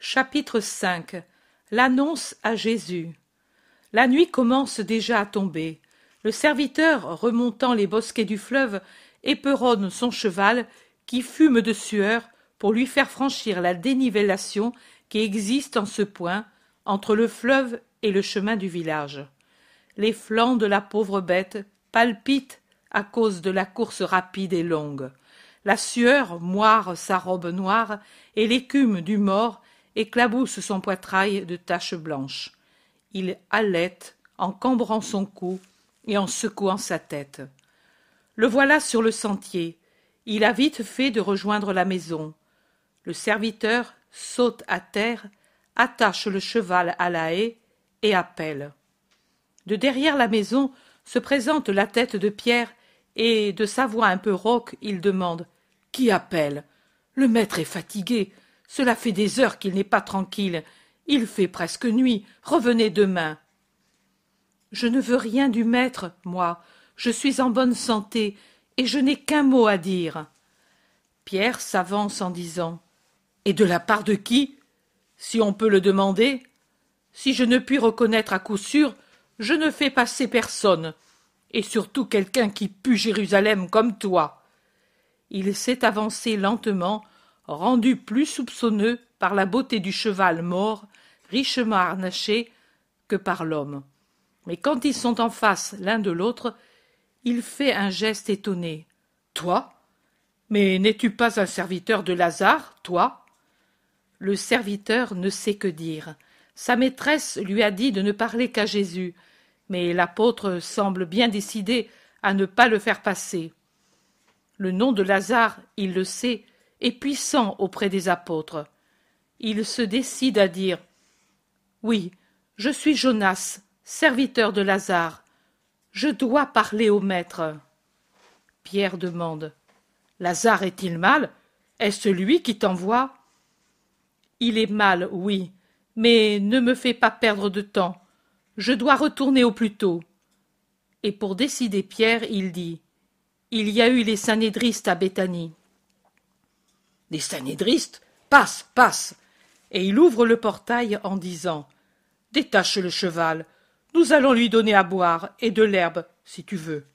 Chapitre V L'annonce à Jésus La nuit commence déjà à tomber. Le serviteur, remontant les bosquets du fleuve, éperonne son cheval, qui fume de sueur, pour lui faire franchir la dénivellation qui existe en ce point, entre le fleuve et le chemin du village. Les flancs de la pauvre bête palpitent à cause de la course rapide et longue. La sueur moire sa robe noire, et l'écume du mort éclabousse son poitrail de taches blanches. Il halète en cambrant son cou et en secouant sa tête. Le voilà sur le sentier. Il a vite fait de rejoindre la maison. Le serviteur saute à terre, attache le cheval à la haie et appelle. De derrière la maison se présente la tête de Pierre et, de sa voix un peu rauque, il demande Qui appelle? Le maître est fatigué. Cela fait des heures qu'il n'est pas tranquille. Il fait presque nuit. Revenez demain. Je ne veux rien du maître, moi. Je suis en bonne santé, et je n'ai qu'un mot à dire. Pierre s'avance en disant. Et de la part de qui? Si on peut le demander. Si je ne puis reconnaître à coup sûr, je ne fais passer personne, et surtout quelqu'un qui pue Jérusalem comme toi. Il s'est avancé lentement rendu plus soupçonneux par la beauté du cheval mort, richement harnaché, que par l'homme. Mais quand ils sont en face l'un de l'autre, il fait un geste étonné. Toi? Mais n'es-tu pas un serviteur de Lazare, toi? Le serviteur ne sait que dire. Sa maîtresse lui a dit de ne parler qu'à Jésus, mais l'apôtre semble bien décidé à ne pas le faire passer. Le nom de Lazare, il le sait, et puissant auprès des apôtres. Il se décide à dire Oui, je suis Jonas, serviteur de Lazare. Je dois parler au maître. Pierre demande Lazare est-il mal? Est-ce lui qui t'envoie? Il est mal, oui, mais ne me fais pas perdre de temps. Je dois retourner au plus tôt. Et pour décider Pierre, il dit Il y a eu les sanédristes à Béthanie des sanédristes passe passe. Et il ouvre le portail en disant détache le cheval. Nous allons lui donner à boire et de l'herbe si tu veux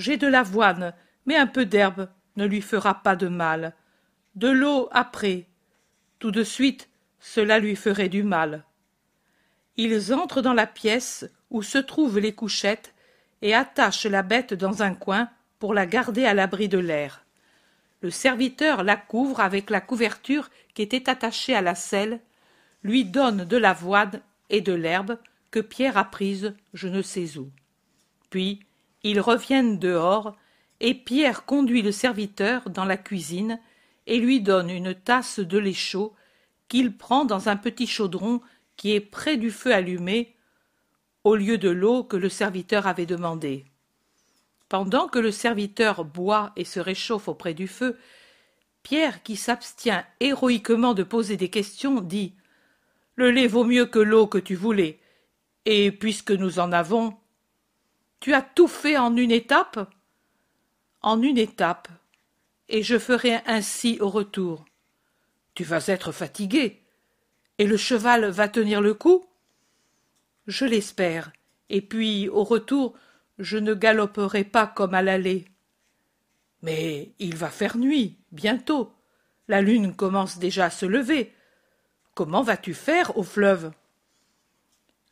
j'ai de l'avoine mais un peu d'herbe ne lui fera pas de mal. De l'eau après. Tout de suite cela lui ferait du mal. Ils entrent dans la pièce où se trouvent les couchettes et attachent la bête dans un coin pour la garder à l'abri de l'air le serviteur la couvre avec la couverture qui était attachée à la selle, lui donne de l'avoine et de l'herbe que Pierre a prise je ne sais où. Puis ils reviennent dehors, et Pierre conduit le serviteur dans la cuisine et lui donne une tasse de lait chaud qu'il prend dans un petit chaudron qui est près du feu allumé, au lieu de l'eau que le serviteur avait demandée. Pendant que le serviteur boit et se réchauffe auprès du feu, Pierre, qui s'abstient héroïquement de poser des questions, dit Le lait vaut mieux que l'eau que tu voulais. Et puisque nous en avons. Tu as tout fait en une étape? En une étape. Et je ferai ainsi au retour. Tu vas être fatigué. Et le cheval va tenir le coup? Je l'espère. Et puis, au retour, je ne galoperai pas comme à l'aller. Mais il va faire nuit, bientôt. La lune commence déjà à se lever. Comment vas-tu faire au fleuve?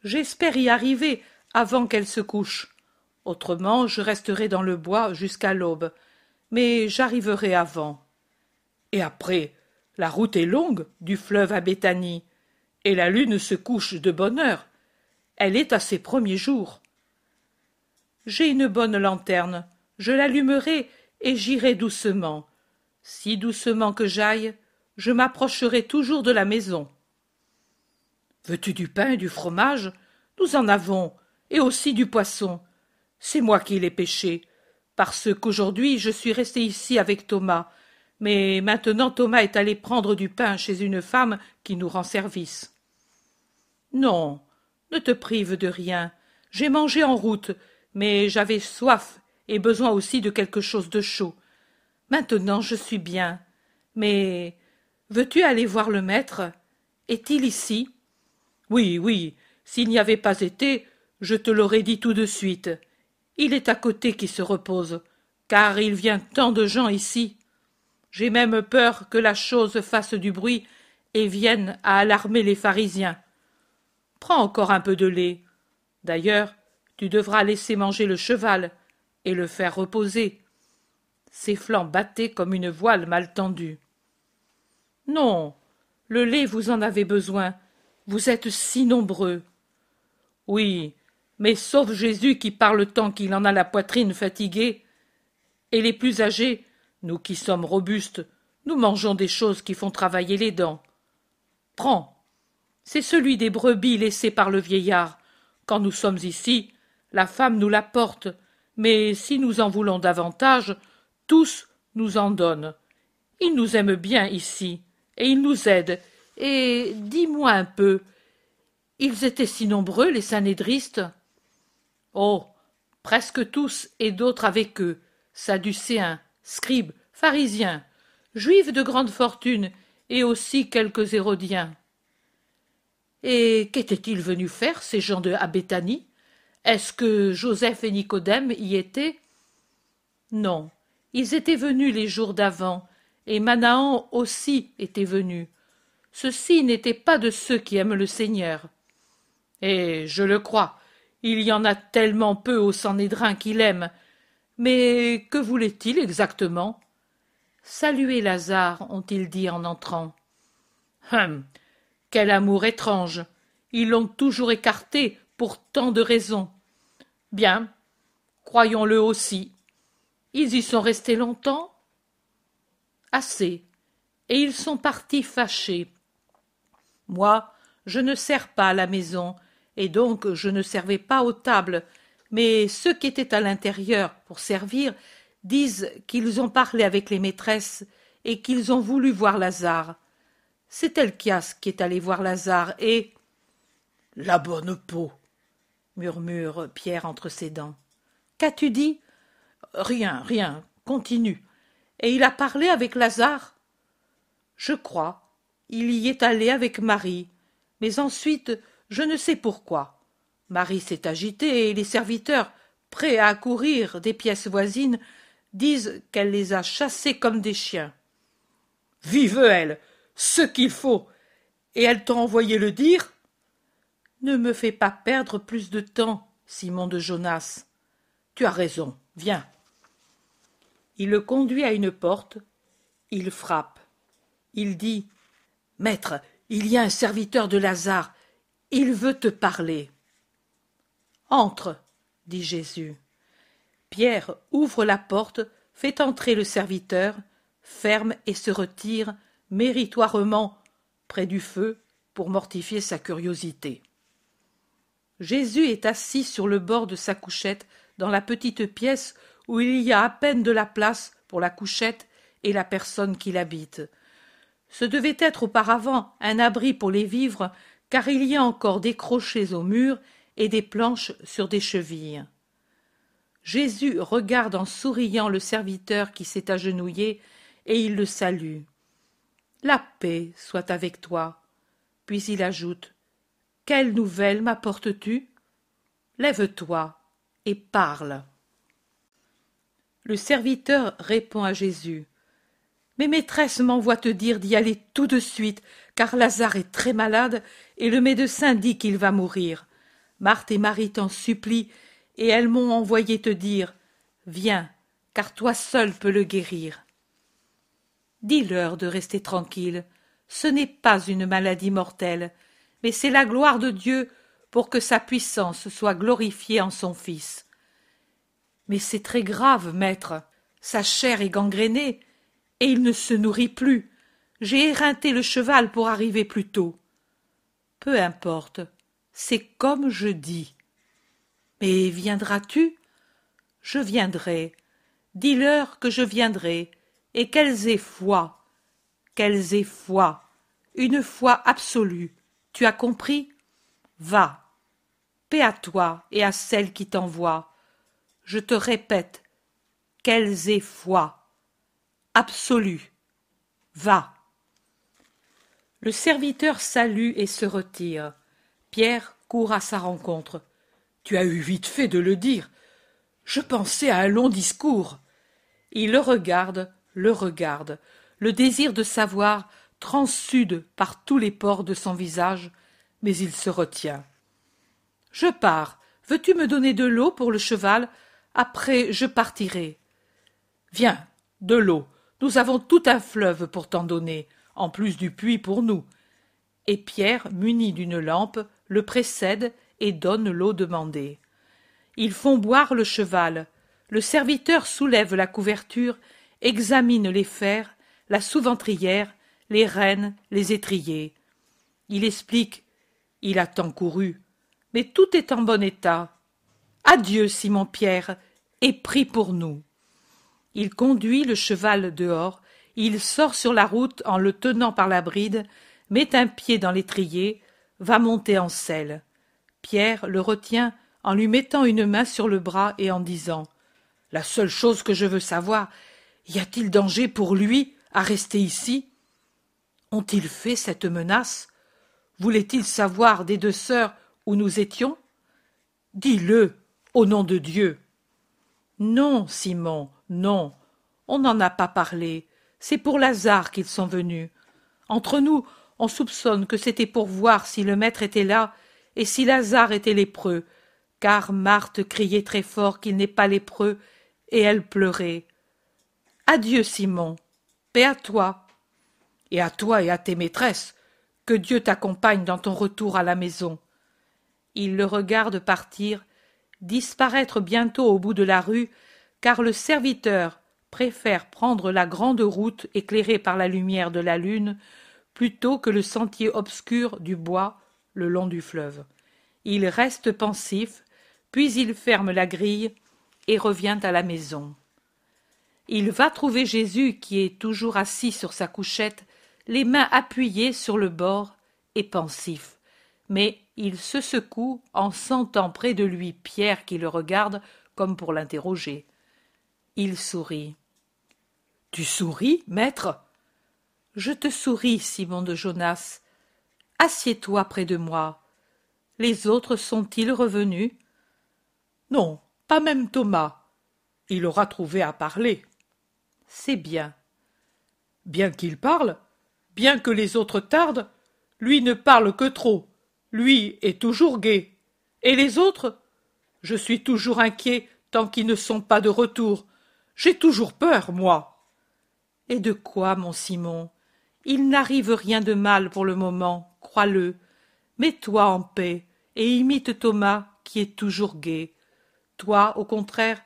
J'espère y arriver avant qu'elle se couche. Autrement, je resterai dans le bois jusqu'à l'aube. Mais j'arriverai avant. Et après, la route est longue du fleuve à Béthanie, et la lune se couche de bonne heure. Elle est à ses premiers jours. J'ai une bonne lanterne, je l'allumerai et j'irai doucement. Si doucement que j'aille, je m'approcherai toujours de la maison. Veux-tu du pain et du fromage? Nous en avons, et aussi du poisson. C'est moi qui l'ai pêché, parce qu'aujourd'hui je suis resté ici avec Thomas, mais maintenant Thomas est allé prendre du pain chez une femme qui nous rend service. Non, ne te prive de rien. J'ai mangé en route, mais j'avais soif et besoin aussi de quelque chose de chaud. Maintenant je suis bien. Mais Veux-tu aller voir le maître? Est-il ici? Oui, oui. S'il n'y avait pas été, je te l'aurais dit tout de suite. Il est à côté qui se repose, car il vient tant de gens ici. J'ai même peur que la chose fasse du bruit et vienne à alarmer les pharisiens. Prends encore un peu de lait. D'ailleurs, tu devras laisser manger le cheval et le faire reposer. Ses flancs battaient comme une voile mal tendue. Non, le lait, vous en avez besoin. Vous êtes si nombreux. Oui, mais sauf Jésus qui parle tant qu'il en a la poitrine fatiguée. Et les plus âgés, nous qui sommes robustes, nous mangeons des choses qui font travailler les dents. Prends. C'est celui des brebis laissé par le vieillard. Quand nous sommes ici, la femme nous l'apporte, mais si nous en voulons davantage, tous nous en donnent. Il nous aime bien ici, et il nous aide. Et dis-moi un peu, ils étaient si nombreux, les sanédristes Oh, presque tous, et d'autres avec eux, sadducéens, scribes, pharisiens, juifs de grande fortune, et aussi quelques hérodiens. Et qu'étaient-ils venus faire, ces gens de Abéthanie? Est-ce que Joseph et Nicodème y étaient? Non, ils étaient venus les jours d'avant, et Manahan aussi était venu. Ceux-ci n'étaient pas de ceux qui aiment le Seigneur. Et je le crois, il y en a tellement peu au Sanhédrin qui l'aiment. Mais que voulait-il exactement? Saluez Lazare, ont-ils dit en entrant. Hum. Quel amour étrange. Ils l'ont toujours écarté pour tant de raisons. Bien. Croyons-le aussi. Ils y sont restés longtemps? Assez. Et ils sont partis fâchés. Moi, je ne sers pas à la maison, et donc je ne servais pas aux tables, mais ceux qui étaient à l'intérieur pour servir disent qu'ils ont parlé avec les maîtresses et qu'ils ont voulu voir Lazare. C'est Elchias qui est allé voir Lazare et. La bonne peau murmure Pierre entre ses dents. Qu'as-tu dit? Rien, rien. Continue. Et il a parlé avec Lazare? Je crois. Il y est allé avec Marie. Mais ensuite, je ne sais pourquoi. Marie s'est agitée et les serviteurs, prêts à accourir des pièces voisines, disent qu'elle les a chassés comme des chiens. Vive elle Ce qu'il faut Et elle t'a envoyé le dire? Ne me fais pas perdre plus de temps, Simon de Jonas. Tu as raison, viens. Il le conduit à une porte, il frappe. Il dit Maître, il y a un serviteur de Lazare, il veut te parler. Entre, dit Jésus. Pierre ouvre la porte, fait entrer le serviteur, ferme et se retire méritoirement près du feu pour mortifier sa curiosité. Jésus est assis sur le bord de sa couchette dans la petite pièce où il y a à peine de la place pour la couchette et la personne qui l'habite. Ce devait être auparavant un abri pour les vivres, car il y a encore des crochets au mur et des planches sur des chevilles. Jésus regarde en souriant le serviteur qui s'est agenouillé, et il le salue. La paix soit avec toi. Puis il ajoute. Quelle nouvelle m'apportes tu? Lève-toi et parle. Le serviteur répond à Jésus. Mes maîtresses m'envoient te dire d'y aller tout de suite, car Lazare est très malade, et le médecin dit qu'il va mourir. Marthe et Marie t'en supplient, et elles m'ont envoyé te dire. Viens, car toi seul peux le guérir. Dis-leur de rester tranquille. Ce n'est pas une maladie mortelle, mais c'est la gloire de Dieu pour que sa puissance soit glorifiée en son Fils. Mais c'est très grave, maître. Sa chair est gangrénée, et il ne se nourrit plus. J'ai éreinté le cheval pour arriver plus tôt. Peu importe, c'est comme je dis. Mais viendras-tu? Je viendrai. Dis-leur que je viendrai, et qu'elles aient foi. Qu'elles aient foi. Une foi absolue. Tu as compris? Va. Paix à toi et à celle qui t'envoie je te répète, qu'elles aient foi. Absolue. Va. Le serviteur salue et se retire. Pierre court à sa rencontre. Tu as eu vite fait de le dire. Je pensais à un long discours. Il le regarde, le regarde. Le désir de savoir transsude par tous les pores de son visage, mais il se retient. Je pars. Veux-tu me donner de l'eau pour le cheval? Après, je partirai. Viens, de l'eau. Nous avons tout un fleuve pour t'en donner, en plus du puits pour nous. Et Pierre, muni d'une lampe, le précède et donne l'eau demandée. Ils font boire le cheval. Le serviteur soulève la couverture, examine les fers, la sous-ventrière, les rênes, les étriers. Il explique. Il a tant couru. Mais tout est en bon état. Adieu, Simon Pierre, et prie pour nous. Il conduit le cheval dehors, il sort sur la route en le tenant par la bride, met un pied dans l'étrier, va monter en selle. Pierre le retient en lui mettant une main sur le bras et en disant La seule chose que je veux savoir, y a-t-il danger pour lui à rester ici? Ont-ils fait cette menace? Voulait-il savoir des deux sœurs où nous étions? Dis-le, au nom de Dieu. Non, Simon, non, on n'en a pas parlé. C'est pour Lazare qu'ils sont venus. Entre nous, on soupçonne que c'était pour voir si le maître était là et si Lazare était lépreux, car Marthe criait très fort qu'il n'est pas lépreux, et elle pleurait. Adieu, Simon. Paix à toi. Et à toi et à tes maîtresses. Que Dieu t'accompagne dans ton retour à la maison. Il le regarde partir, disparaître bientôt au bout de la rue, car le serviteur préfère prendre la grande route éclairée par la lumière de la lune plutôt que le sentier obscur du bois le long du fleuve. Il reste pensif, puis il ferme la grille et revient à la maison. Il va trouver Jésus qui est toujours assis sur sa couchette, les mains appuyées sur le bord et pensif. Mais il se secoue en sentant près de lui Pierre qui le regarde comme pour l'interroger. Il sourit. Tu souris, maître Je te souris, Simon de Jonas. Assieds-toi près de moi. Les autres sont-ils revenus Non, pas même Thomas. Il aura trouvé à parler. C'est bien. Bien qu'il parle, bien que les autres tardent, lui ne parle que trop. Lui est toujours gai. Et les autres? Je suis toujours inquiet tant qu'ils ne sont pas de retour. J'ai toujours peur, moi. Et de quoi, mon Simon? Il n'arrive rien de mal pour le moment, crois-le. Mets-toi en paix et imite Thomas, qui est toujours gai. Toi, au contraire,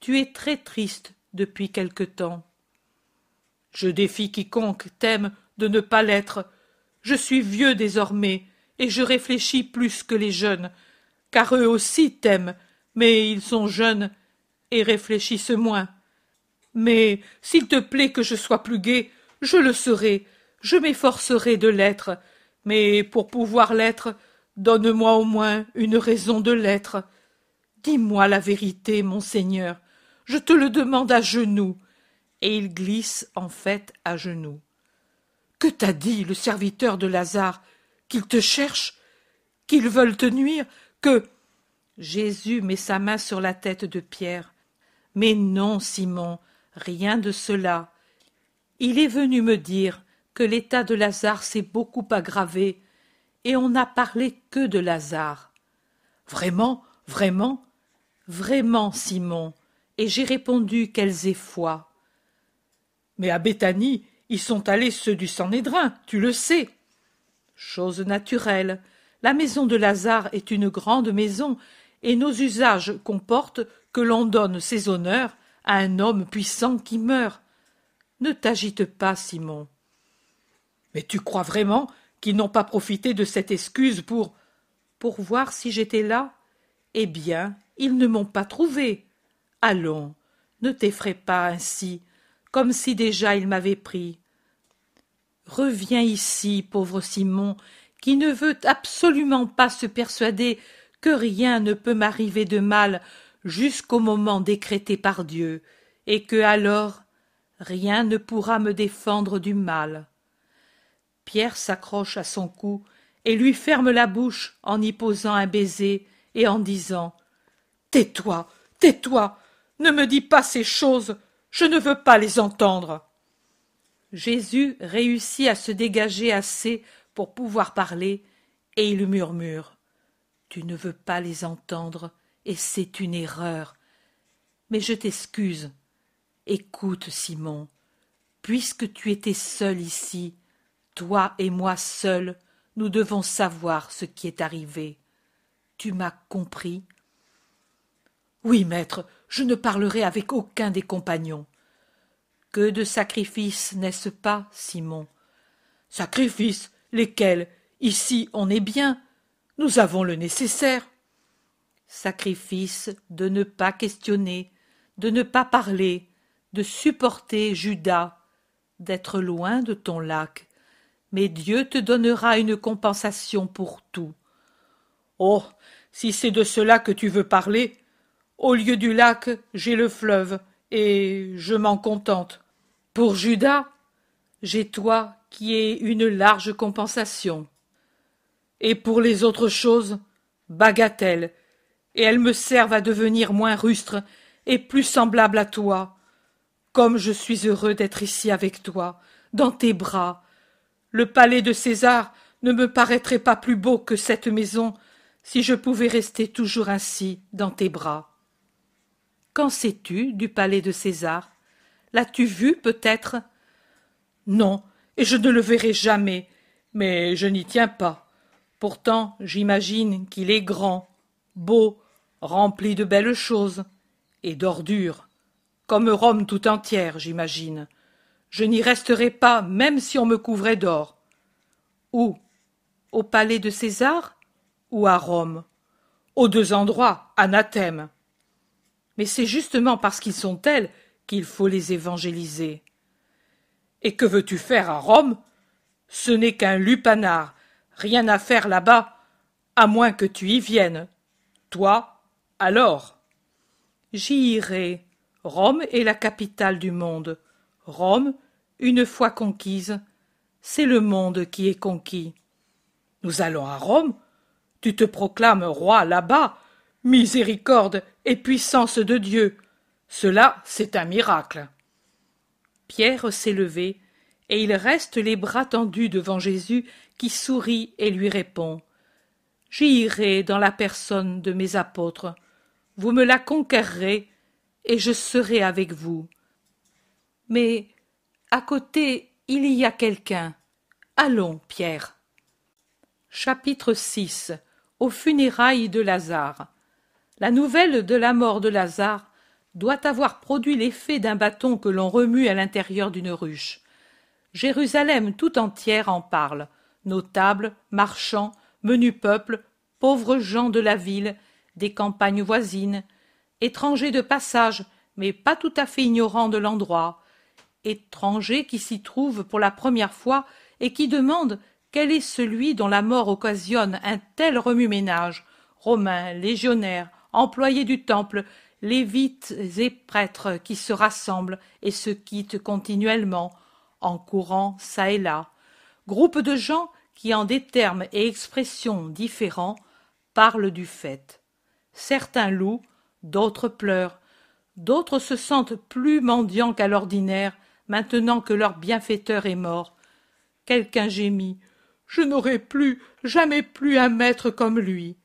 tu es très triste depuis quelque temps. Je défie quiconque t'aime de ne pas l'être. Je suis vieux désormais, et je réfléchis plus que les jeunes, car eux aussi t'aiment, mais ils sont jeunes et réfléchissent moins. Mais s'il te plaît que je sois plus gai, je le serai, je m'efforcerai de l'être, mais pour pouvoir l'être, donne-moi au moins une raison de l'être. Dis-moi la vérité, mon Seigneur, je te le demande à genoux. Et il glisse en fait à genoux. Que t'a dit le serviteur de Lazare? Qu'ils te cherchent Qu'ils veulent te nuire? Que. Jésus met sa main sur la tête de Pierre. Mais non, Simon, Rien de cela. Il est venu me dire que l'état de Lazare s'est beaucoup aggravé, et on n'a parlé que de Lazare. Vraiment, vraiment Vraiment, Simon, et j'ai répondu qu'elles aient foi. Mais à Béthanie, y sont allés ceux du Sanhédrin, tu le sais. Chose naturelle. La maison de Lazare est une grande maison, et nos usages comportent que l'on donne ses honneurs à un homme puissant qui meurt. Ne t'agite pas, Simon. Mais tu crois vraiment qu'ils n'ont pas profité de cette excuse pour. pour voir si j'étais là? Eh bien, ils ne m'ont pas trouvé. Allons, ne t'effraie pas ainsi, comme si déjà ils m'avaient pris. Reviens ici, pauvre Simon, qui ne veut absolument pas se persuader que rien ne peut m'arriver de mal jusqu'au moment décrété par Dieu, et que alors rien ne pourra me défendre du mal. Pierre s'accroche à son cou et lui ferme la bouche en y posant un baiser et en disant Tais-toi, tais-toi, ne me dis pas ces choses, je ne veux pas les entendre. Jésus réussit à se dégager assez pour pouvoir parler, et il murmure. Tu ne veux pas les entendre, et c'est une erreur. Mais je t'excuse. Écoute, Simon, puisque tu étais seul ici, toi et moi seuls, nous devons savoir ce qui est arrivé. Tu m'as compris? Oui, maître, je ne parlerai avec aucun des compagnons. Que de sacrifices, n'est-ce pas, Simon? Sacrifices Lesquels Ici, on est bien. Nous avons le nécessaire. Sacrifice de ne pas questionner, de ne pas parler, de supporter Judas, d'être loin de ton lac, mais Dieu te donnera une compensation pour tout. Oh. Si c'est de cela que tu veux parler. Au lieu du lac, j'ai le fleuve, et je m'en contente. Pour Judas, j'ai toi qui ai une large compensation. Et pour les autres choses, bagatelle, et elles me servent à devenir moins rustre et plus semblable à toi. Comme je suis heureux d'être ici avec toi, dans tes bras, le palais de César ne me paraîtrait pas plus beau que cette maison si je pouvais rester toujours ainsi dans tes bras. Qu'en sais-tu du palais de César? L'as-tu vu peut-être? Non, et je ne le verrai jamais, mais je n'y tiens pas. Pourtant, j'imagine qu'il est grand, beau, rempli de belles choses, et d'ordures, comme Rome tout entière, j'imagine je n'y resterai pas même si on me couvrait d'or. Où? Au palais de César? Ou à Rome? Aux deux endroits, anathème. Mais c'est justement parce qu'ils sont tels qu'il faut les évangéliser. Et que veux-tu faire à Rome? Ce n'est qu'un lupanar, rien à faire là-bas, à moins que tu y viennes. Toi, alors J'y irai. Rome est la capitale du monde. Rome, une fois conquise, c'est le monde qui est conquis. Nous allons à Rome. Tu te proclames roi là-bas. Miséricorde et puissance de Dieu. Cela, c'est un miracle. Pierre s'est levé, et il reste les bras tendus devant Jésus qui sourit et lui répond. J'y irai dans la personne de mes apôtres. Vous me la conquerrez, et je serai avec vous. Mais à côté il y a quelqu'un. Allons, Pierre. Chapitre 6 Aux funérailles de Lazare. La nouvelle de la mort de Lazare doit avoir produit l'effet d'un bâton que l'on remue à l'intérieur d'une ruche. Jérusalem tout entière en parle. Notables, marchands, menus peuples, pauvres gens de la ville, des campagnes voisines, étrangers de passage, mais pas tout à fait ignorants de l'endroit, étrangers qui s'y trouvent pour la première fois et qui demandent quel est celui dont la mort occasionne un tel remue-ménage romains légionnaires employés du temple lévites et prêtres qui se rassemblent et se quittent continuellement en courant çà et là groupe de gens qui en des termes et expressions différents parlent du fait certains louent d'autres pleurent d'autres se sentent plus mendiants qu'à l'ordinaire maintenant que leur bienfaiteur est mort. Quelqu'un gémit. Je n'aurai plus, jamais plus un maître comme lui.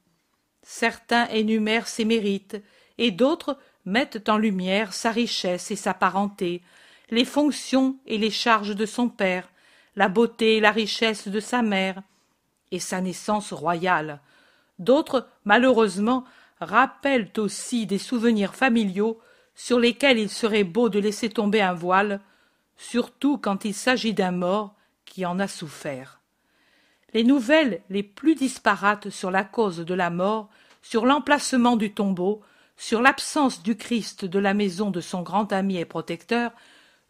Certains énumèrent ses mérites, et d'autres mettent en lumière sa richesse et sa parenté, les fonctions et les charges de son père, la beauté et la richesse de sa mère, et sa naissance royale. D'autres, malheureusement, rappellent aussi des souvenirs familiaux sur lesquels il serait beau de laisser tomber un voile, surtout quand il s'agit d'un mort qui en a souffert. Les nouvelles les plus disparates sur la cause de la mort, sur l'emplacement du tombeau, sur l'absence du Christ de la maison de son grand ami et protecteur,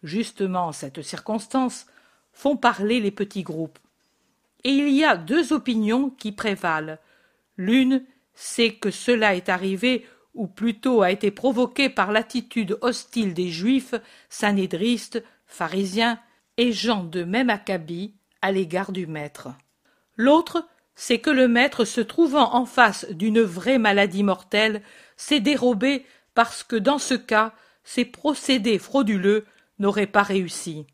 justement en cette circonstance, font parler les petits groupes. Et il y a deux opinions qui prévalent. L'une, c'est que cela est arrivé ou plutôt a été provoqué par l'attitude hostile des juifs, sanédristes, pharisiens et gens de même acabit à l'égard du maître. L'autre, c'est que le maître, se trouvant en face d'une vraie maladie mortelle, s'est dérobé parce que dans ce cas, ses procédés frauduleux n'auraient pas réussi.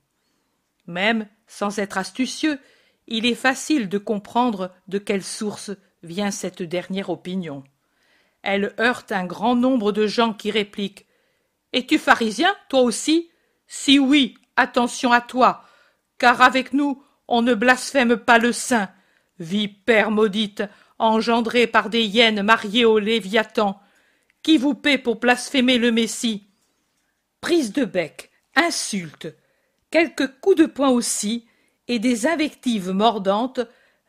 Même sans être astucieux, il est facile de comprendre de quelle source vient cette dernière opinion. Elle heurte un grand nombre de gens qui répliquent Es-tu pharisien, toi aussi? Si oui, attention à toi, car avec nous on ne blasphème pas le saint. Vipère maudite, engendrée par des hyènes mariées au Léviathan, qui vous paie pour blasphémer le Messie. Prise de bec, insultes, quelques coups de poing aussi, et des invectives mordantes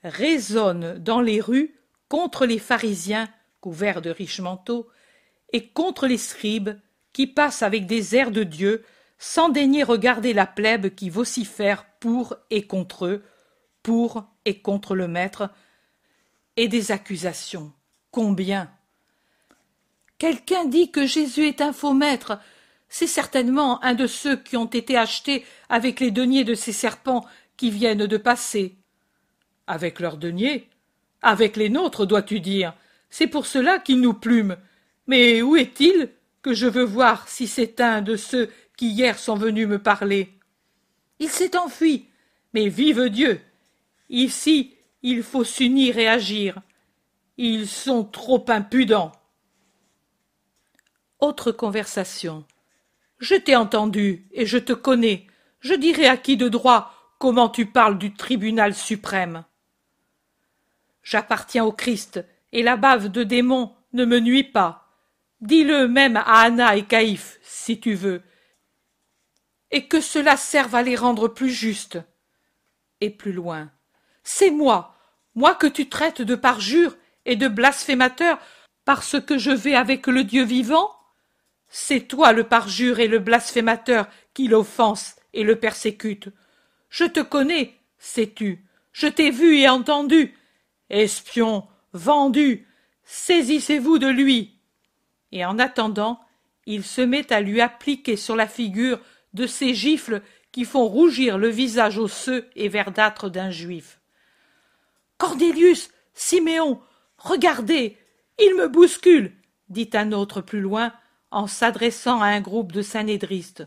résonnent dans les rues contre les pharisiens couverts de riches manteaux et contre les scribes qui passent avec des airs de Dieu sans daigner regarder la plèbe qui vocifère pour et contre eux, pour et contre le maître, et des accusations. Combien? Quelqu'un dit que Jésus est un faux maître. C'est certainement un de ceux qui ont été achetés avec les deniers de ces serpents qui viennent de passer. Avec leurs deniers? Avec les nôtres, dois-tu dire? C'est pour cela qu'ils nous plument. Mais où est-il que je veux voir si c'est un de ceux qui hier sont venus me parler? Il s'est enfui. Mais vive Dieu Ici, il faut s'unir et agir. Ils sont trop impudents. Autre conversation. Je t'ai entendu et je te connais. Je dirai à qui de droit comment tu parles du tribunal suprême. J'appartiens au Christ, et la bave de démons ne me nuit pas. Dis-le même à Anna et Caïphe, si tu veux, et que cela serve à les rendre plus justes. Et plus loin. C'est moi, moi que tu traites de parjure et de blasphémateur parce que je vais avec le Dieu vivant? C'est toi le parjure et le blasphémateur qui l'offense et le persécute. Je te connais, sais-tu, je t'ai vu et entendu. Espion, vendu, saisissez-vous de lui. Et en attendant, il se met à lui appliquer sur la figure de ces gifles qui font rougir le visage osseux et verdâtre d'un juif. Cornélius, Siméon, regardez, il me bouscule, dit un autre plus loin, en s'adressant à un groupe de sanédristes.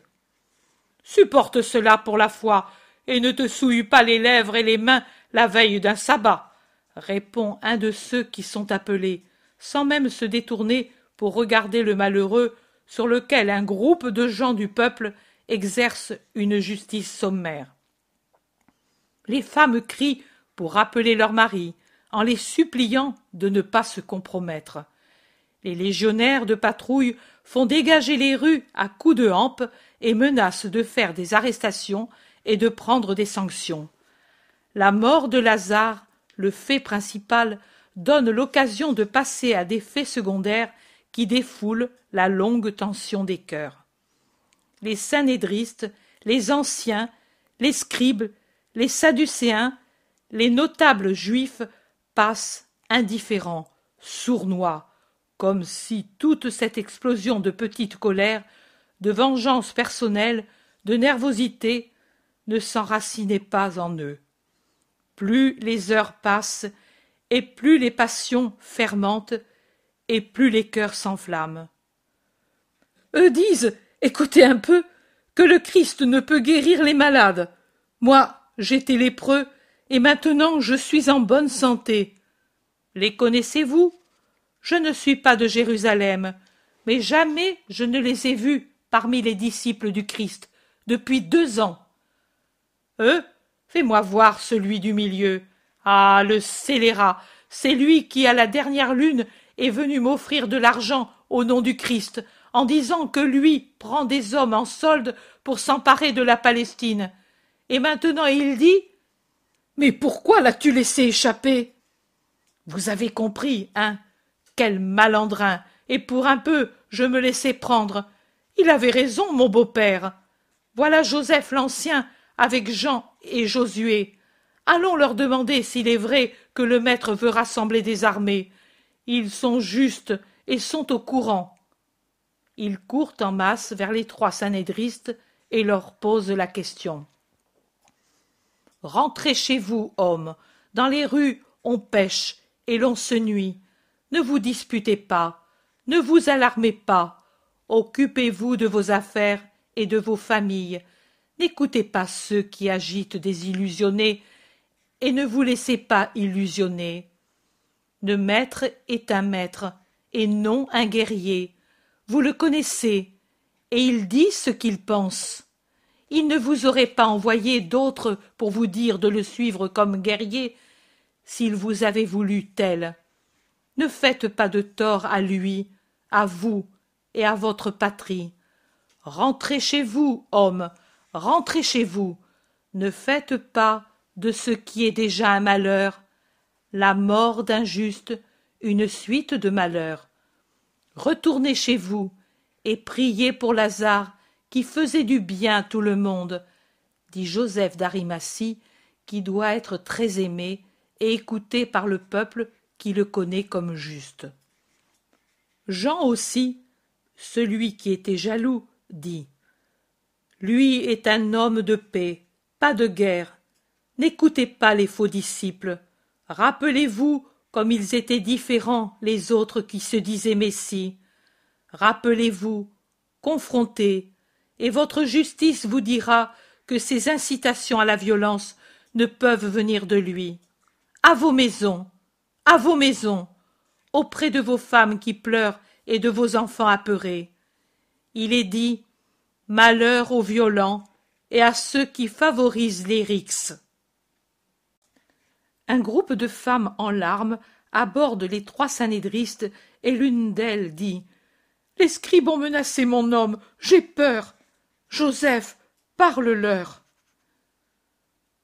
Supporte cela pour la foi, et ne te souille pas les lèvres et les mains la veille d'un sabbat, répond un de ceux qui sont appelés, sans même se détourner pour regarder le malheureux sur lequel un groupe de gens du peuple exerce une justice sommaire. Les femmes crient pour rappeler leurs maris, en les suppliant de ne pas se compromettre. Les légionnaires de patrouille font dégager les rues à coups de hampe et menacent de faire des arrestations et de prendre des sanctions. La mort de Lazare, le fait principal, donne l'occasion de passer à des faits secondaires qui défoulent la longue tension des cœurs. Les sanédristes, les anciens, les scribes, les sadducéens, les notables juifs passent indifférents, sournois, comme si toute cette explosion de petite colère, de vengeance personnelle, de nervosité, ne s'enracinait pas en eux. Plus les heures passent, et plus les passions fermentent, et plus les cœurs s'enflamment. Eux disent, écoutez un peu, que le Christ ne peut guérir les malades. Moi, j'étais lépreux, et maintenant je suis en bonne santé. Les connaissez-vous? Je ne suis pas de Jérusalem, mais jamais je ne les ai vus parmi les disciples du Christ depuis deux ans. Eux, fais-moi voir celui du milieu. Ah, le scélérat, c'est lui qui, à la dernière lune, est venu m'offrir de l'argent au nom du Christ, en disant que lui prend des hommes en solde pour s'emparer de la Palestine. Et maintenant il dit Mais pourquoi l'as-tu laissé échapper? Vous avez compris, hein? Quel malandrin Et pour un peu, je me laissais prendre. Il avait raison, mon beau-père. Voilà Joseph l'Ancien avec Jean et Josué. Allons leur demander s'il est vrai que le maître veut rassembler des armées. Ils sont justes et sont au courant. Ils courent en masse vers les trois sanédristes et leur posent la question. Rentrez chez vous, homme. Dans les rues, on pêche et l'on se nuit. Ne vous disputez pas, ne vous alarmez pas. Occupez-vous de vos affaires et de vos familles. N'écoutez pas ceux qui agitent des illusionnés et ne vous laissez pas illusionner. Le maître est un maître et non un guerrier. Vous le connaissez, et il dit ce qu'il pense. Il ne vous aurait pas envoyé d'autres pour vous dire de le suivre comme guerrier, s'il vous avait voulu tel. Ne faites pas de tort à lui, à vous et à votre patrie. Rentrez chez vous, homme, rentrez chez vous. Ne faites pas de ce qui est déjà un malheur, la mort d'un juste, une suite de malheurs. Retournez chez vous et priez pour Lazare qui faisait du bien à tout le monde, dit Joseph d'Arimathie, qui doit être très aimé et écouté par le peuple qui le connaît comme juste. Jean aussi, celui qui était jaloux, dit Lui est un homme de paix, pas de guerre. N'écoutez pas les faux disciples. Rappelez-vous comme ils étaient différents les autres qui se disaient Messie. Rappelez-vous, confrontez, et votre justice vous dira que ces incitations à la violence ne peuvent venir de lui. À vos maisons, à vos maisons, auprès de vos femmes qui pleurent et de vos enfants apeurés. Il est dit Malheur aux violents et à ceux qui favorisent les rixes. Un groupe de femmes en larmes aborde les trois sanédristes et l'une d'elles dit Les scribes ont menacé mon homme, j'ai peur. Joseph, parle-leur.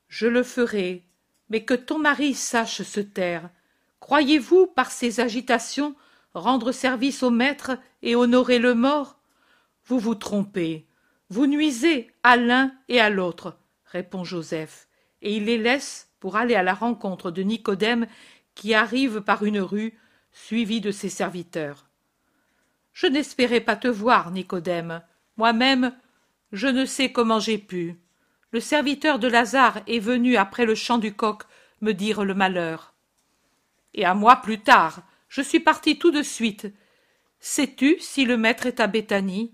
Je le ferai, mais que ton mari sache se taire. Croyez-vous, par ces agitations, rendre service au maître et honorer le mort? Vous vous trompez. Vous nuisez à l'un et à l'autre, répond Joseph, et il les laisse pour aller à la rencontre de Nicodème qui arrive par une rue, suivi de ses serviteurs. Je n'espérais pas te voir, Nicodème. Moi-même, je ne sais comment j'ai pu. Le serviteur de Lazare est venu après le chant du coq me dire le malheur. Et à moi plus tard. Je suis parti tout de suite. Sais-tu si le maître est à Béthanie?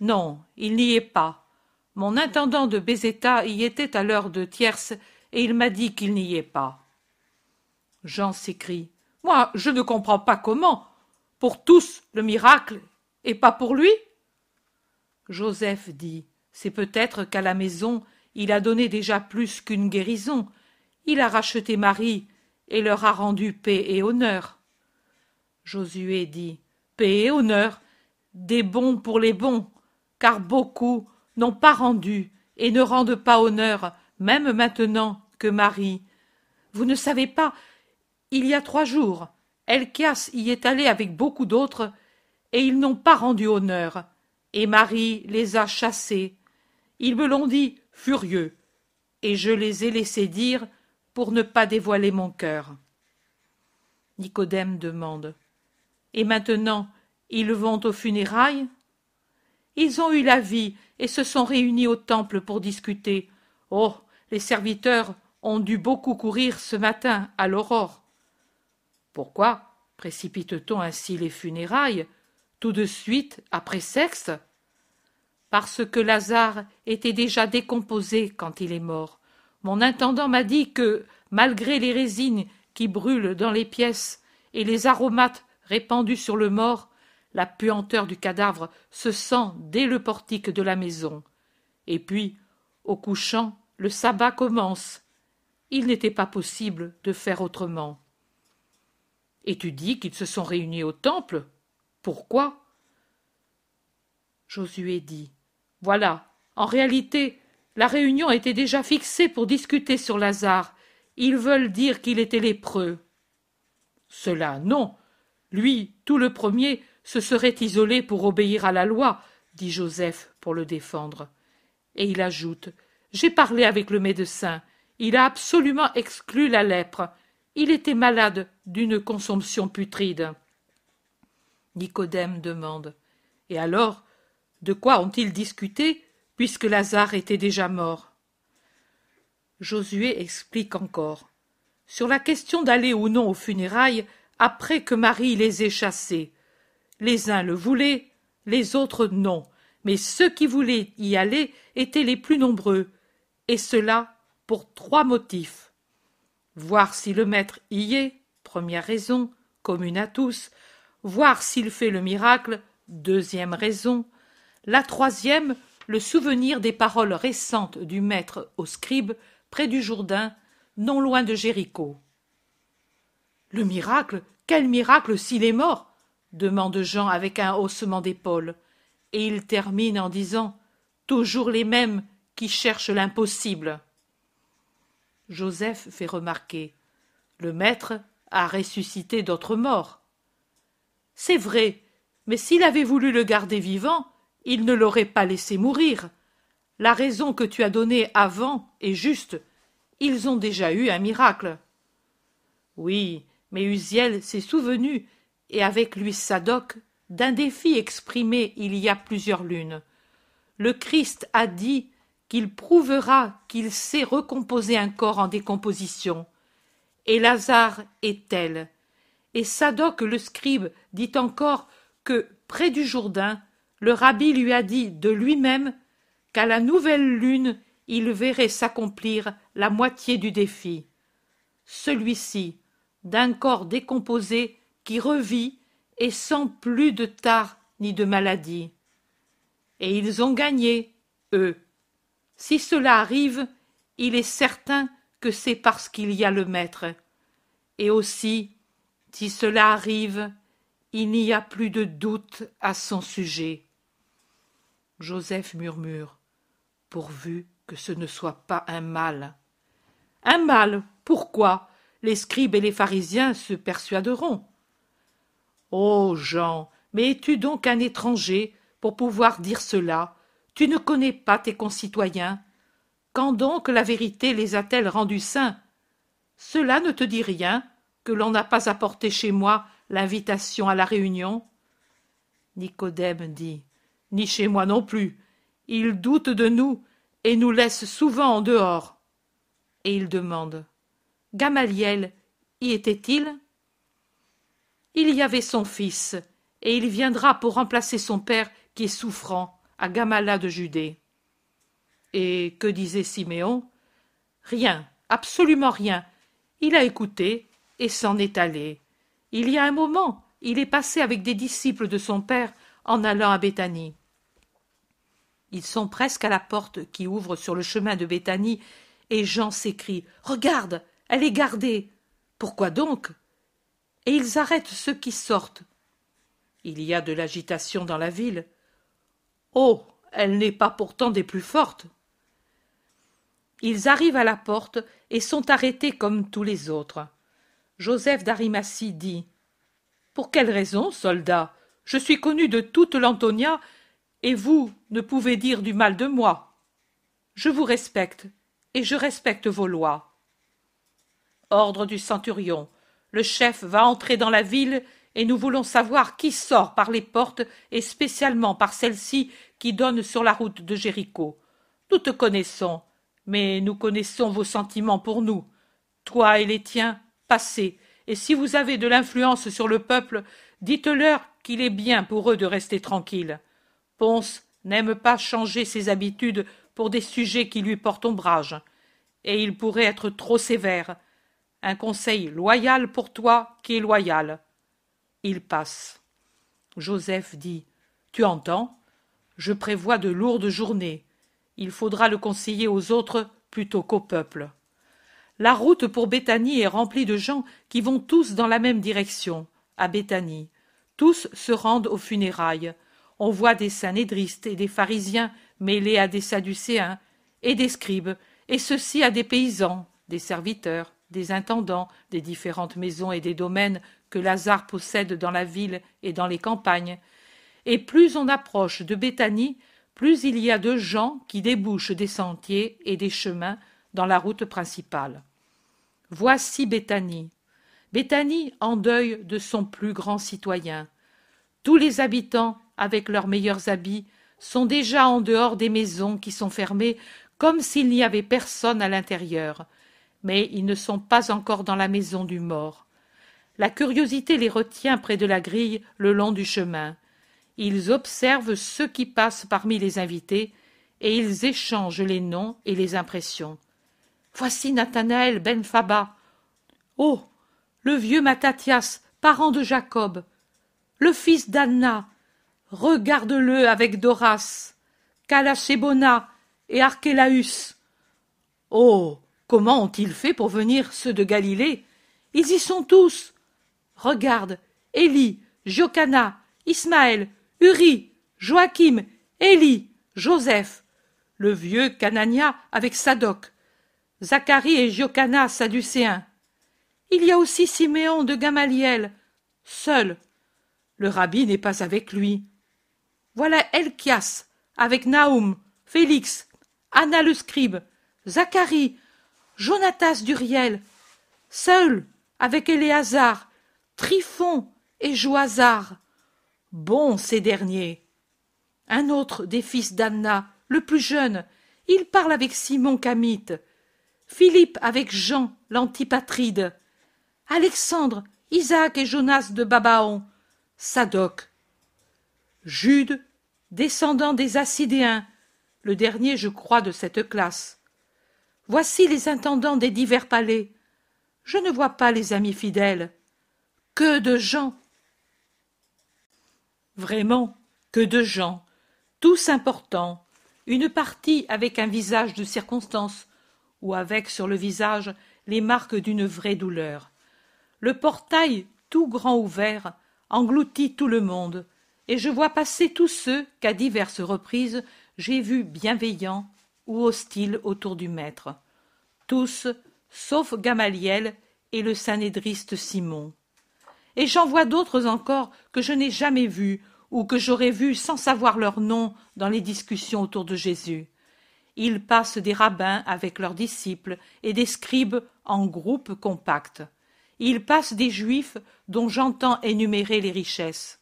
Non, il n'y est pas. Mon intendant de Bézéta y était à l'heure de tierce, et il m'a dit qu'il n'y est pas. Jean s'écrie. Moi, je ne comprends pas comment. Pour tous le miracle, et pas pour lui Joseph dit C'est peut-être qu'à la maison il a donné déjà plus qu'une guérison. Il a racheté Marie et leur a rendu paix et honneur. Josué dit Paix et honneur, des bons pour les bons, car beaucoup n'ont pas rendu et ne rendent pas honneur, même maintenant que Marie. Vous ne savez pas, il y a trois jours, Elchias y est allé avec beaucoup d'autres, et ils n'ont pas rendu honneur et Marie les a chassés. Ils me l'ont dit, furieux, et je les ai laissés dire pour ne pas dévoiler mon cœur. Nicodème demande. Et maintenant, ils vont aux funérailles? Ils ont eu la vie et se sont réunis au temple pour discuter. Oh, les serviteurs ont dû beaucoup courir ce matin à l'aurore. Pourquoi précipite-t-on ainsi les funérailles? Tout de suite après sexe parce que Lazare était déjà décomposé quand il est mort. Mon intendant m'a dit que, malgré les résines qui brûlent dans les pièces et les aromates répandus sur le mort, la puanteur du cadavre se sent dès le portique de la maison. Et puis, au couchant, le sabbat commence. Il n'était pas possible de faire autrement. Et tu dis qu'ils se sont réunis au temple Pourquoi Josué dit voilà. En réalité, la réunion était déjà fixée pour discuter sur Lazare. Ils veulent dire qu'il était lépreux. Cela, non. Lui, tout le premier, se serait isolé pour obéir à la loi, dit Joseph pour le défendre. Et il ajoute J'ai parlé avec le médecin. Il a absolument exclu la lèpre. Il était malade d'une consomption putride. Nicodème demande. Et alors, de quoi ont-ils discuté, puisque Lazare était déjà mort? Josué explique encore. Sur la question d'aller ou non aux funérailles, après que Marie les ait chassés, les uns le voulaient, les autres non, mais ceux qui voulaient y aller étaient les plus nombreux, et cela pour trois motifs. Voir si le maître y est, première raison, commune à tous, voir s'il fait le miracle, deuxième raison, la troisième, le souvenir des paroles récentes du maître au scribe près du Jourdain, non loin de Jéricho. Le miracle Quel miracle s'il est mort? demande Jean avec un haussement d'épaules, et il termine en disant Toujours les mêmes qui cherchent l'impossible. Joseph fait remarquer Le maître a ressuscité d'autres morts. C'est vrai, mais s'il avait voulu le garder vivant, il ne l'aurait pas laissé mourir. La raison que tu as donnée avant est juste. Ils ont déjà eu un miracle. Oui, mais Uziel s'est souvenu, et avec lui Sadoc, d'un défi exprimé il y a plusieurs lunes. Le Christ a dit qu'il prouvera qu'il sait recomposer un corps en décomposition. Et Lazare est tel. Et Sadoc le scribe dit encore que, près du Jourdain, le rabbi lui a dit de lui-même qu'à la nouvelle lune il verrait s'accomplir la moitié du défi. Celui-ci, d'un corps décomposé qui revit et sans plus de tard ni de maladie. Et ils ont gagné, eux. Si cela arrive, il est certain que c'est parce qu'il y a le maître. Et aussi, si cela arrive, il n'y a plus de doute à son sujet. Joseph murmure. Pourvu que ce ne soit pas un mal. Un mal. Pourquoi? Les scribes et les pharisiens se persuaderont? Oh. Jean. Mais es tu donc un étranger pour pouvoir dire cela? Tu ne connais pas tes concitoyens. Quand donc la vérité les a t elle rendus saints? Cela ne te dit rien que l'on n'a pas apporté chez moi l'invitation à la réunion? Nicodème dit. Ni chez moi non plus. Ils doutent de nous et nous laissent souvent en dehors. Et il demande. Gamaliel y était-il? Il y avait son fils, et il viendra pour remplacer son père qui est souffrant à Gamala de Judée. Et que disait Siméon? Rien, absolument rien. Il a écouté et s'en est allé. Il y a un moment, il est passé avec des disciples de son père en allant à Béthanie. Ils sont presque à la porte qui ouvre sur le chemin de Béthanie, et Jean s'écrie Regarde, elle est gardée. Pourquoi donc? Et ils arrêtent ceux qui sortent. Il y a de l'agitation dans la ville. Oh. Elle n'est pas pourtant des plus fortes. Ils arrivent à la porte et sont arrêtés comme tous les autres. Joseph d'Arimathie dit Pour quelle raison, soldat? Je suis connu de toute l'Antonia, et vous ne pouvez dire du mal de moi. Je vous respecte, et je respecte vos lois. Ordre du centurion. Le chef va entrer dans la ville, et nous voulons savoir qui sort par les portes, et spécialement par celle-ci qui donne sur la route de Jéricho. Nous te connaissons, mais nous connaissons vos sentiments pour nous. Toi et les tiens, passez, et si vous avez de l'influence sur le peuple, dites-leur qu'il est bien pour eux de rester tranquilles. Ponce n'aime pas changer ses habitudes pour des sujets qui lui portent ombrage, et il pourrait être trop sévère. Un conseil loyal pour toi qui est loyal. Il passe. Joseph dit Tu entends? Je prévois de lourdes journées. Il faudra le conseiller aux autres plutôt qu'au peuple. La route pour Béthanie est remplie de gens qui vont tous dans la même direction, à Béthanie. Tous se rendent aux funérailles. On voit des sanédristes et des pharisiens mêlés à des sadducéens, et des scribes, et ceux-ci à des paysans, des serviteurs, des intendants des différentes maisons et des domaines que Lazare possède dans la ville et dans les campagnes. Et plus on approche de Béthanie, plus il y a de gens qui débouchent des sentiers et des chemins dans la route principale. Voici Béthanie. Béthanie en deuil de son plus grand citoyen. Tous les habitants, avec leurs meilleurs habits, sont déjà en dehors des maisons qui sont fermées comme s'il n'y avait personne à l'intérieur. Mais ils ne sont pas encore dans la maison du mort. La curiosité les retient près de la grille le long du chemin. Ils observent ceux qui passent parmi les invités, et ils échangent les noms et les impressions. Voici Nathanaël Ben Faba. Oh. Le vieux Mattathias, parent de Jacob. Le fils d'Anna. Regarde le avec Doras. Calachébona et Archélaüs. Oh. Comment ont-ils fait pour venir ceux de Galilée? Ils y sont tous. Regarde. Élie, Jocana, Ismaël, Uri, Joachim, Élie, Joseph, le vieux Canania avec Sadoc, Zacharie et Jocana sadducéens. Il y a aussi Siméon de Gamaliel, seul. Le rabbi n'est pas avec lui. Voilà Elchias, avec Naoum, Félix, Anna le scribe, Zacharie, Jonatas d'Uriel, seul avec Éléazar, Trifon et Joazar. Bons ces derniers. Un autre des fils d'Anna, le plus jeune, il parle avec Simon Camite, Philippe avec Jean l'antipatride, Alexandre, Isaac et Jonas de Babaon, Sadoc, Jude, descendant des Assidéens, le dernier, je crois, de cette classe. Voici les intendants des divers palais. Je ne vois pas les amis fidèles. Que de gens. Vraiment, que de gens, tous importants, une partie avec un visage de circonstance, ou avec sur le visage les marques d'une vraie douleur. Le portail, tout grand ouvert, engloutit tout le monde, et je vois passer tous ceux qu'à diverses reprises j'ai vus bienveillants ou hostiles autour du maître. Tous, sauf Gamaliel et le sanédriste Simon. Et j'en vois d'autres encore que je n'ai jamais vus ou que j'aurais vus sans savoir leur nom dans les discussions autour de Jésus. Ils passent des rabbins avec leurs disciples et des scribes en groupes compacts. Ils passent des juifs dont j'entends énumérer les richesses.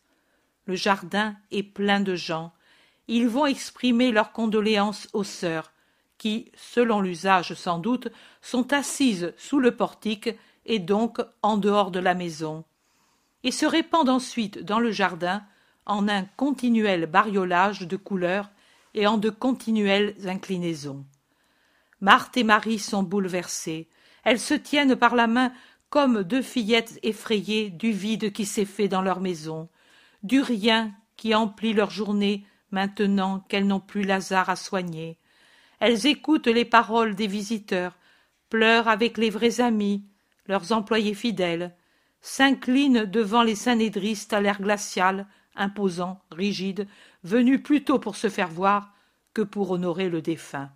Le jardin est plein de gens. Ils vont exprimer leurs condoléances aux sœurs, qui, selon l'usage sans doute, sont assises sous le portique et donc en dehors de la maison, et se répandent ensuite dans le jardin en un continuel bariolage de couleurs et en de continuelles inclinaisons. Marthe et Marie sont bouleversées. Elles se tiennent par la main comme deux fillettes effrayées du vide qui s'est fait dans leur maison, du rien qui emplit leur journée maintenant qu'elles n'ont plus Lazare à soigner. Elles écoutent les paroles des visiteurs, pleurent avec les vrais amis, leurs employés fidèles, s'inclinent devant les synédristes à l'air glacial, imposant, rigide, venu plutôt pour se faire voir que pour honorer le défunt.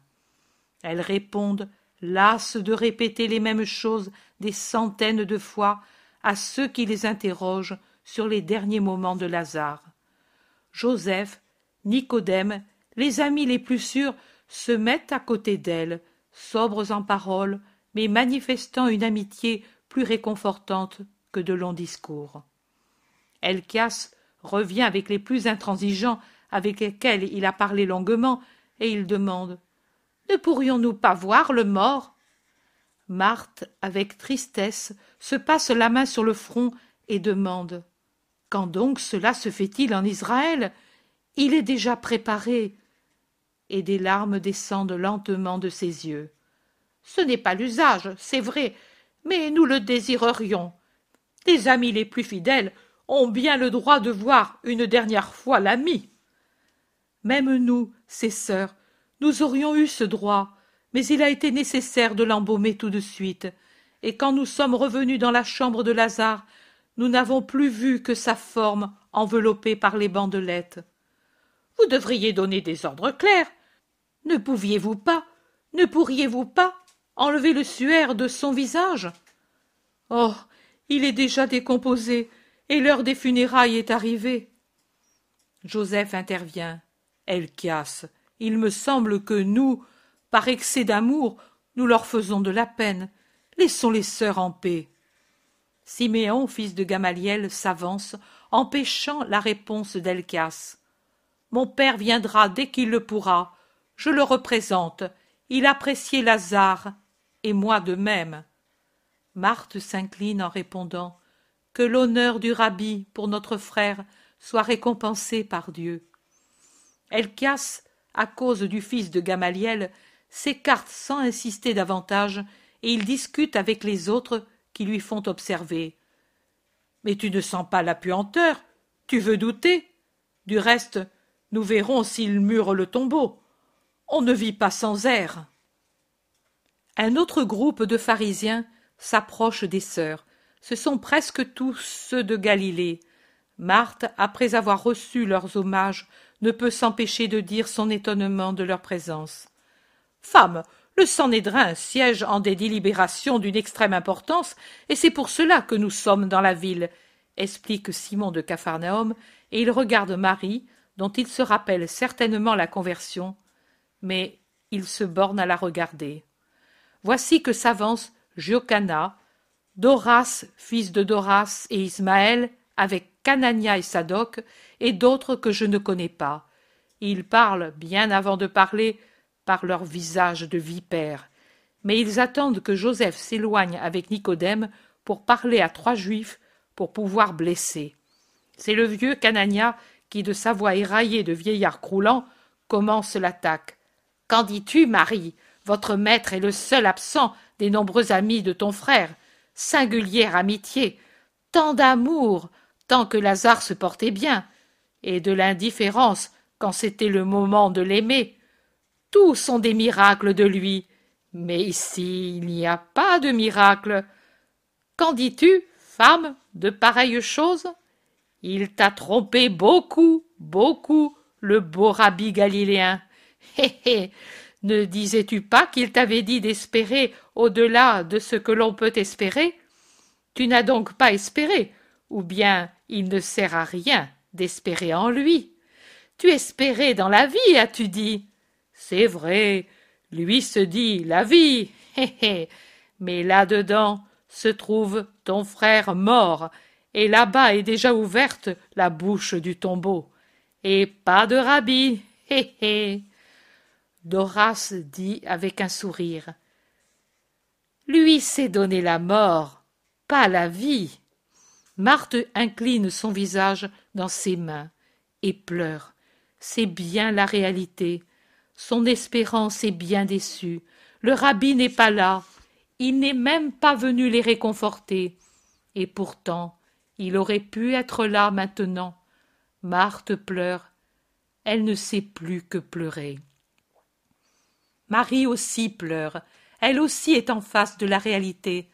Elles répondent, lasses de répéter les mêmes choses des centaines de fois à ceux qui les interrogent sur les derniers moments de Lazare. Joseph, Nicodème, les amis les plus sûrs, se mettent à côté d'elles, sobres en paroles, mais manifestant une amitié plus réconfortante que de longs discours. Elchias revient avec les plus intransigeants avec lesquels il a parlé longuement, et il demande Ne pourrions-nous pas voir le mort? Marthe, avec tristesse, se passe la main sur le front et demande Quand donc cela se fait-il en Israël Il est déjà préparé. Et des larmes descendent lentement de ses yeux. Ce n'est pas l'usage, c'est vrai, mais nous le désirerions. Les amis les plus fidèles ont bien le droit de voir une dernière fois l'ami. Même nous, ses sœurs, nous aurions eu ce droit, mais il a été nécessaire de l'embaumer tout de suite, et quand nous sommes revenus dans la chambre de Lazare, nous n'avons plus vu que sa forme enveloppée par les bandelettes. Vous devriez donner des ordres clairs. Ne pouviez-vous pas, ne pourriez-vous pas enlever le suaire de son visage? Oh, il est déjà décomposé, et l'heure des funérailles est arrivée. Joseph intervient. Elchias, il me semble que nous, par excès d'amour, nous leur faisons de la peine. Laissons les sœurs en paix. Siméon, fils de Gamaliel, s'avance, empêchant la réponse d'Elchias. Mon père viendra dès qu'il le pourra. Je le représente. Il appréciait Lazare, et moi de même. Marthe s'incline en répondant Que l'honneur du rabbi pour notre frère soit récompensé par Dieu. Elchias, à cause du fils de Gamaliel, s'écarte sans insister davantage, et il discute avec les autres qui lui font observer. Mais tu ne sens pas la puanteur, tu veux douter. Du reste, nous verrons s'il mure le tombeau. On ne vit pas sans air. Un autre groupe de pharisiens s'approche des sœurs. Ce sont presque tous ceux de Galilée. Marthe, après avoir reçu leurs hommages, ne peut s'empêcher de dire son étonnement de leur présence. Femme, le Sanhédrin siège en des délibérations d'une extrême importance, et c'est pour cela que nous sommes dans la ville, explique Simon de Capharnaüm, et il regarde Marie, dont il se rappelle certainement la conversion, mais il se borne à la regarder. Voici que s'avance Giocana, Doras, fils de Doras et Ismaël, avec Canania et Sadoc, et d'autres que je ne connais pas. Ils parlent, bien avant de parler, par leur visage de vipères. Mais ils attendent que Joseph s'éloigne avec Nicodème pour parler à trois juifs pour pouvoir blesser. C'est le vieux Canania qui, de sa voix éraillée de vieillard croulant, commence l'attaque. Qu'en dis-tu, Marie? Votre maître est le seul absent des nombreux amis de ton frère. Singulière amitié, tant d'amour, tant que Lazare se portait bien, et de l'indifférence quand c'était le moment de l'aimer. Tous sont des miracles de lui. Mais ici il n'y a pas de miracle. Qu'en dis-tu, femme, de pareilles choses Il t'a trompé beaucoup, beaucoup, le beau rabbi galiléen. Hé hé Ne disais-tu pas qu'il t'avait dit d'espérer au-delà de ce que l'on peut espérer? Tu n'as donc pas espéré, ou bien il ne sert à rien d'espérer en lui. Tu espérais dans la vie, as-tu dit? C'est vrai, lui se dit la vie, hé hé, mais là-dedans se trouve ton frère mort, et là-bas est déjà ouverte la bouche du tombeau. Et pas de rabbi, hé hé. Doras dit avec un sourire. Lui s'est donné la mort, pas la vie. Marthe incline son visage dans ses mains et pleure. C'est bien la réalité. Son espérance est bien déçue. Le rabbi n'est pas là. Il n'est même pas venu les réconforter. Et pourtant, il aurait pu être là maintenant. Marthe pleure. Elle ne sait plus que pleurer. Marie aussi pleure. Elle aussi est en face de la réalité.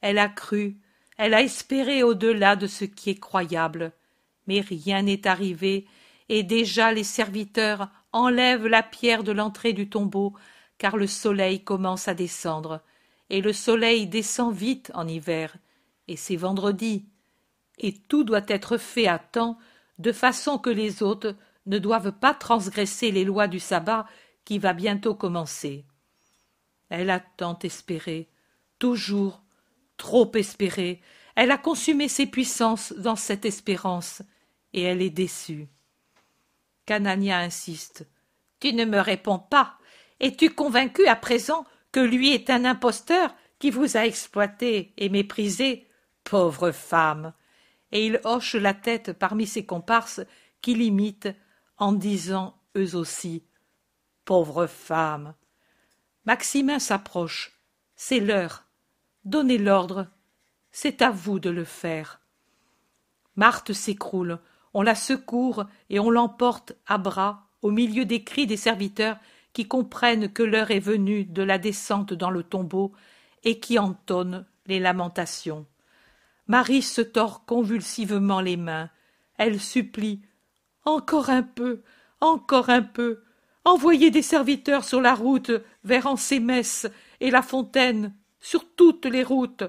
Elle a cru, elle a espéré au-delà de ce qui est croyable. Mais rien n'est arrivé, et déjà les serviteurs enlève la pierre de l'entrée du tombeau, car le soleil commence à descendre, et le soleil descend vite en hiver, et c'est vendredi, et tout doit être fait à temps, de façon que les hôtes ne doivent pas transgresser les lois du sabbat qui va bientôt commencer. Elle a tant espéré, toujours trop espéré, elle a consumé ses puissances dans cette espérance, et elle est déçue. Canania insiste. Tu ne me réponds pas. Es-tu convaincu à présent que lui est un imposteur qui vous a exploité et méprisé? Pauvre femme Et il hoche la tête parmi ses comparses qui l'imitent en disant eux aussi Pauvre femme Maximin s'approche. C'est l'heure. Donnez l'ordre. C'est à vous de le faire. Marthe s'écroule on la secourt et on l'emporte à bras au milieu des cris des serviteurs qui comprennent que l'heure est venue de la descente dans le tombeau et qui entonnent les lamentations. Marie se tord convulsivement les mains. Elle supplie. Encore un peu, encore un peu. Envoyez des serviteurs sur la route vers Ansémès et la fontaine, sur toutes les routes.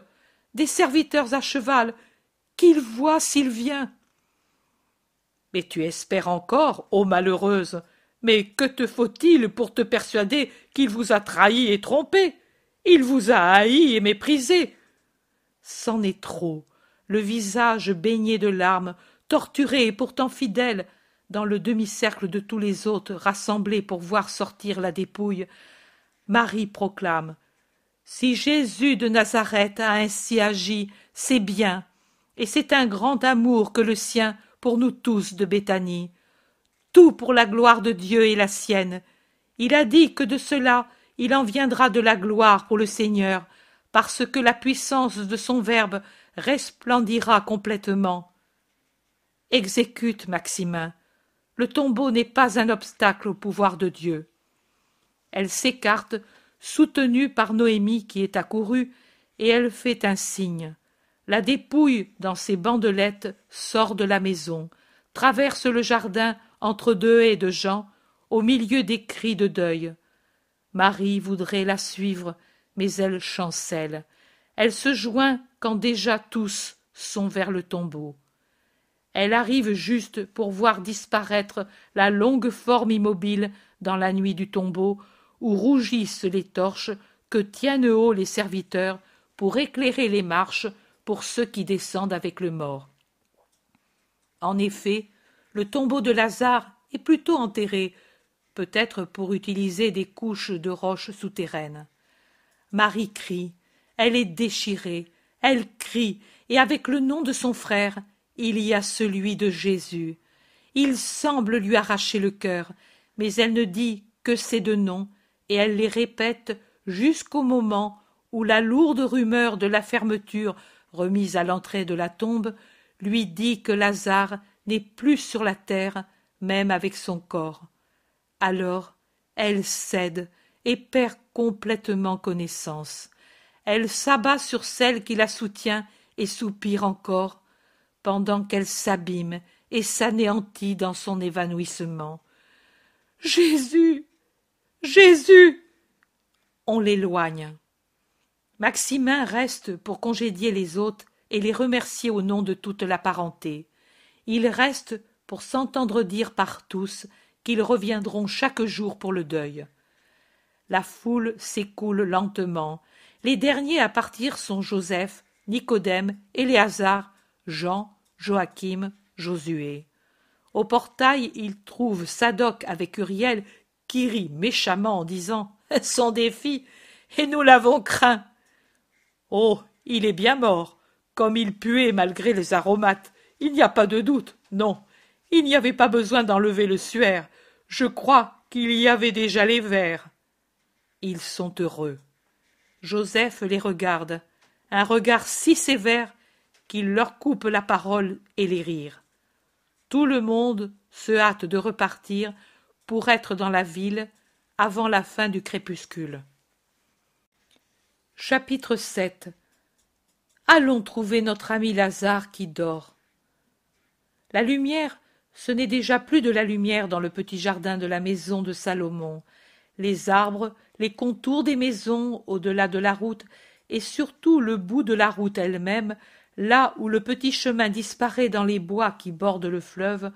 Des serviteurs à cheval, qu'ils voient s'il vient. Mais tu espères encore, ô malheureuse. Mais que te faut-il pour te persuader qu'il vous a trahi et trompé? Il vous a haï et méprisé. C'en est trop. Le visage baigné de larmes, torturé et pourtant fidèle, dans le demi-cercle de tous les autres rassemblés pour voir sortir la dépouille, Marie proclame. Si Jésus de Nazareth a ainsi agi, c'est bien, et c'est un grand amour que le sien pour nous tous de Béthanie. Tout pour la gloire de Dieu et la sienne. Il a dit que de cela il en viendra de la gloire pour le Seigneur, parce que la puissance de son Verbe resplendira complètement. Exécute, Maximin. Le tombeau n'est pas un obstacle au pouvoir de Dieu. Elle s'écarte, soutenue par Noémie qui est accourue, et elle fait un signe. La dépouille, dans ses bandelettes, sort de la maison, traverse le jardin entre deux haies de gens, au milieu des cris de deuil. Marie voudrait la suivre, mais elle chancelle. Elle se joint quand déjà tous sont vers le tombeau. Elle arrive juste pour voir disparaître la longue forme immobile dans la nuit du tombeau, où rougissent les torches que tiennent haut les serviteurs pour éclairer les marches pour ceux qui descendent avec le mort. En effet, le tombeau de Lazare est plutôt enterré, peut-être pour utiliser des couches de roches souterraines. Marie crie, elle est déchirée, elle crie, et avec le nom de son frère, il y a celui de Jésus. Il semble lui arracher le cœur, mais elle ne dit que ces deux noms, et elle les répète jusqu'au moment où la lourde rumeur de la fermeture remise à l'entrée de la tombe lui dit que Lazare n'est plus sur la terre, même avec son corps. Alors elle cède et perd complètement connaissance. Elle s'abat sur celle qui la soutient et soupire encore, pendant qu'elle s'abîme et s'anéantit dans son évanouissement. Jésus. Jésus. On l'éloigne. Maximin reste pour congédier les hôtes et les remercier au nom de toute la parenté. Il reste pour s'entendre dire par tous qu'ils reviendront chaque jour pour le deuil. La foule s'écoule lentement. Les derniers à partir sont Joseph, Nicodème, Éléazar, Jean, Joachim, Josué. Au portail, ils trouvent Sadoc avec Uriel qui rit méchamment en disant des filles, et nous l'avons craint. Oh, il est bien mort, comme il puait malgré les aromates, il n'y a pas de doute, non, il n'y avait pas besoin d'enlever le suaire, je crois qu'il y avait déjà les vers. Ils sont heureux. Joseph les regarde, un regard si sévère qu'il leur coupe la parole et les rires. Tout le monde se hâte de repartir pour être dans la ville avant la fin du crépuscule. Chapitre 7 Allons trouver notre ami Lazare qui dort. La lumière ce n'est déjà plus de la lumière dans le petit jardin de la maison de Salomon. Les arbres, les contours des maisons au-delà de la route, et surtout le bout de la route elle-même, là où le petit chemin disparaît dans les bois qui bordent le fleuve,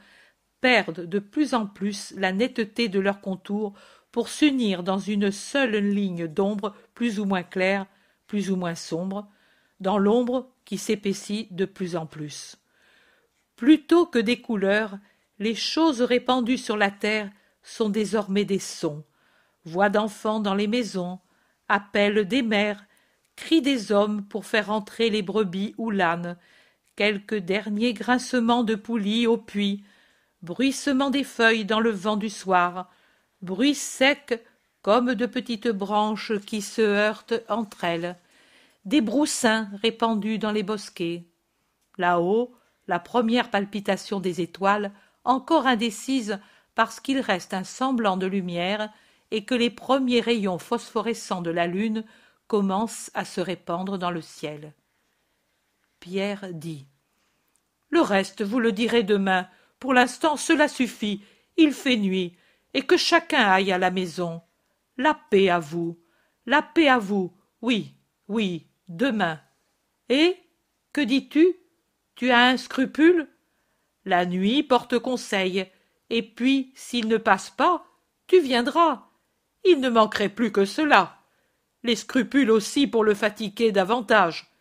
perdent de plus en plus la netteté de leurs contours pour s'unir dans une seule ligne d'ombre plus ou moins claire, plus ou moins sombre, dans l'ombre qui s'épaissit de plus en plus. Plutôt que des couleurs, les choses répandues sur la terre sont désormais des sons. Voix d'enfants dans les maisons, appels des mères, cris des hommes pour faire entrer les brebis ou l'âne, quelques derniers grincements de poulies au puits, bruissement des feuilles dans le vent du soir, bruit sec comme de petites branches qui se heurtent entre elles, des broussins répandus dans les bosquets. Là-haut, la première palpitation des étoiles, encore indécise parce qu'il reste un semblant de lumière et que les premiers rayons phosphorescents de la lune commencent à se répandre dans le ciel. Pierre dit Le reste, vous le direz demain. Pour l'instant, cela suffit. Il fait nuit, et que chacun aille à la maison. La paix à vous. La paix à vous. Oui, oui, demain. Et que dis-tu? Tu as un scrupule? La nuit porte conseil et puis s'il ne passe pas tu viendras il ne manquerait plus que cela les scrupules aussi pour le fatiguer davantage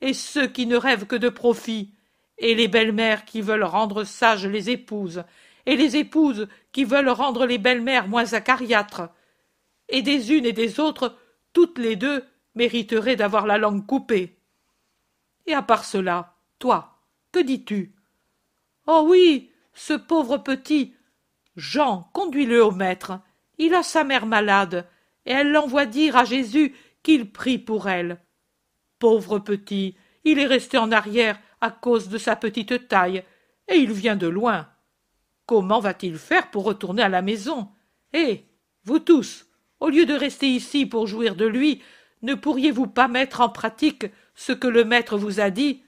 et ceux qui ne rêvent que de profit et les belles-mères qui veulent rendre sages les épouses et les épouses qui veulent rendre les belles-mères moins acariâtres et des unes et des autres, toutes les deux mériteraient d'avoir la langue coupée. Et à part cela, toi, que dis-tu? Oh oui, ce pauvre petit. Jean, conduis-le au maître. Il a sa mère malade, et elle l'envoie dire à Jésus qu'il prie pour elle. Pauvre petit, il est resté en arrière à cause de sa petite taille, et il vient de loin. Comment va-t-il faire pour retourner à la maison? Eh, vous tous, au lieu de rester ici pour jouir de lui, ne pourriez-vous pas mettre en pratique ce que le maître vous a dit,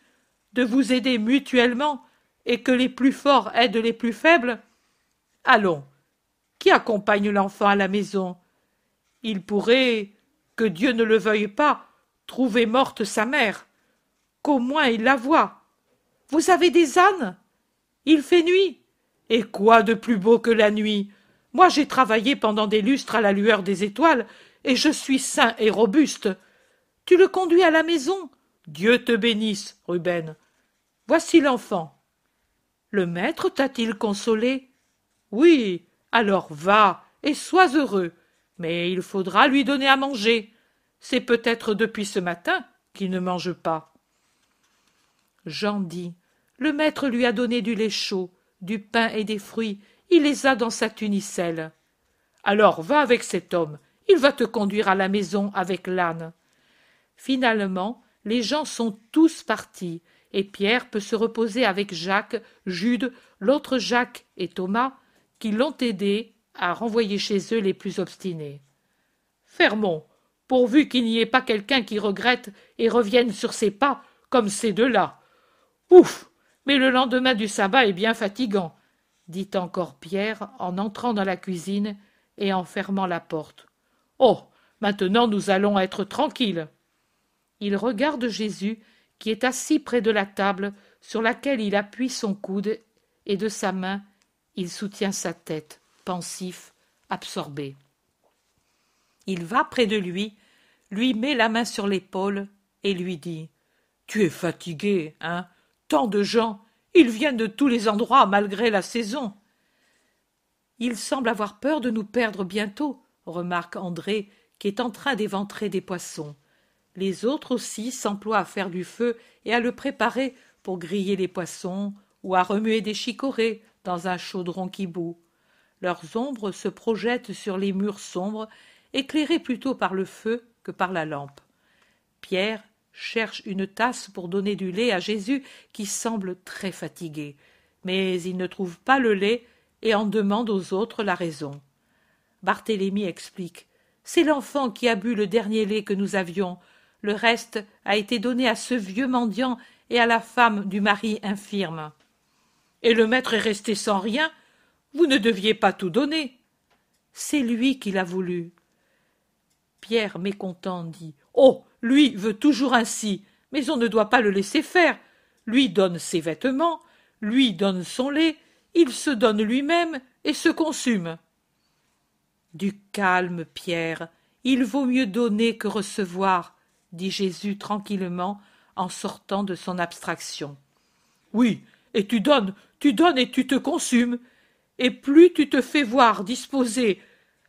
de vous aider mutuellement, et que les plus forts aident les plus faibles? Allons, qui accompagne l'enfant à la maison? Il pourrait, que Dieu ne le veuille pas, trouver morte sa mère, qu'au moins il la voie. Vous avez des ânes? Il fait nuit. Et quoi de plus beau que la nuit? Moi j'ai travaillé pendant des lustres à la lueur des étoiles, et je suis sain et robuste. Tu le conduis à la maison. Dieu te bénisse, Ruben. Voici l'enfant. Le maître t'a-t-il consolé? Oui. Alors va et sois heureux. Mais il faudra lui donner à manger. C'est peut-être depuis ce matin qu'il ne mange pas. Jean dit Le maître lui a donné du lait chaud, du pain et des fruits. Il les a dans sa tunicelle. Alors va avec cet homme. Il va te conduire à la maison avec l'âne. Finalement, les gens sont tous partis, et Pierre peut se reposer avec Jacques, Jude, l'autre Jacques et Thomas, qui l'ont aidé à renvoyer chez eux les plus obstinés. Fermons, pourvu qu'il n'y ait pas quelqu'un qui regrette et revienne sur ses pas, comme ces deux-là. Ouf. Mais le lendemain du sabbat est bien fatigant, dit encore Pierre en entrant dans la cuisine et en fermant la porte. Oh. Maintenant nous allons être tranquilles. Il regarde Jésus qui est assis près de la table sur laquelle il appuie son coude, et de sa main il soutient sa tête, pensif, absorbé. Il va près de lui, lui met la main sur l'épaule et lui dit Tu es fatigué, hein? Tant de gens, ils viennent de tous les endroits malgré la saison. Il semble avoir peur de nous perdre bientôt, remarque André, qui est en train d'éventrer des poissons. Les autres aussi s'emploient à faire du feu et à le préparer pour griller les poissons ou à remuer des chicorées dans un chaudron qui bout. Leurs ombres se projettent sur les murs sombres, éclairés plutôt par le feu que par la lampe. Pierre cherche une tasse pour donner du lait à Jésus qui semble très fatigué, mais il ne trouve pas le lait et en demande aux autres la raison. Barthélemy explique. C'est l'enfant qui a bu le dernier lait que nous avions le reste a été donné à ce vieux mendiant et à la femme du mari infirme. Et le maître est resté sans rien. Vous ne deviez pas tout donner. C'est lui qui l'a voulu. Pierre, mécontent, dit Oh, lui veut toujours ainsi, mais on ne doit pas le laisser faire. Lui donne ses vêtements, lui donne son lait, il se donne lui-même et se consume. Du calme, Pierre, il vaut mieux donner que recevoir dit Jésus tranquillement en sortant de son abstraction. Oui, et tu donnes, tu donnes et tu te consumes, et plus tu te fais voir disposé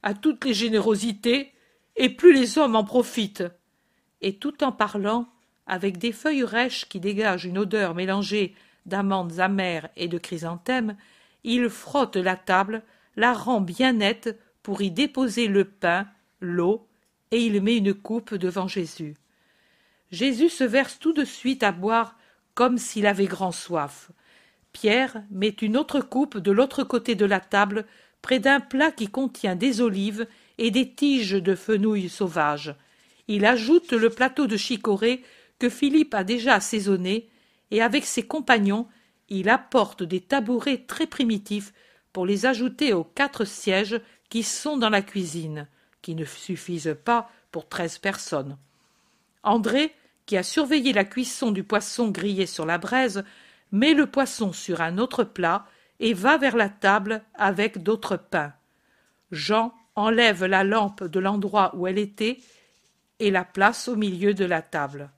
à toutes les générosités, et plus les hommes en profitent. Et tout en parlant, avec des feuilles rêches qui dégagent une odeur mélangée d'amandes amères et de chrysanthèmes, il frotte la table, la rend bien nette pour y déposer le pain, l'eau, et il met une coupe devant Jésus. Jésus se verse tout de suite à boire comme s'il avait grand soif. Pierre met une autre coupe de l'autre côté de la table, près d'un plat qui contient des olives et des tiges de fenouil sauvage. Il ajoute le plateau de chicorée que Philippe a déjà assaisonné, et avec ses compagnons, il apporte des tabourets très primitifs pour les ajouter aux quatre sièges qui sont dans la cuisine, qui ne suffisent pas pour treize personnes. André qui a surveillé la cuisson du poisson grillé sur la braise, met le poisson sur un autre plat et va vers la table avec d'autres pains. Jean enlève la lampe de l'endroit où elle était et la place au milieu de la table.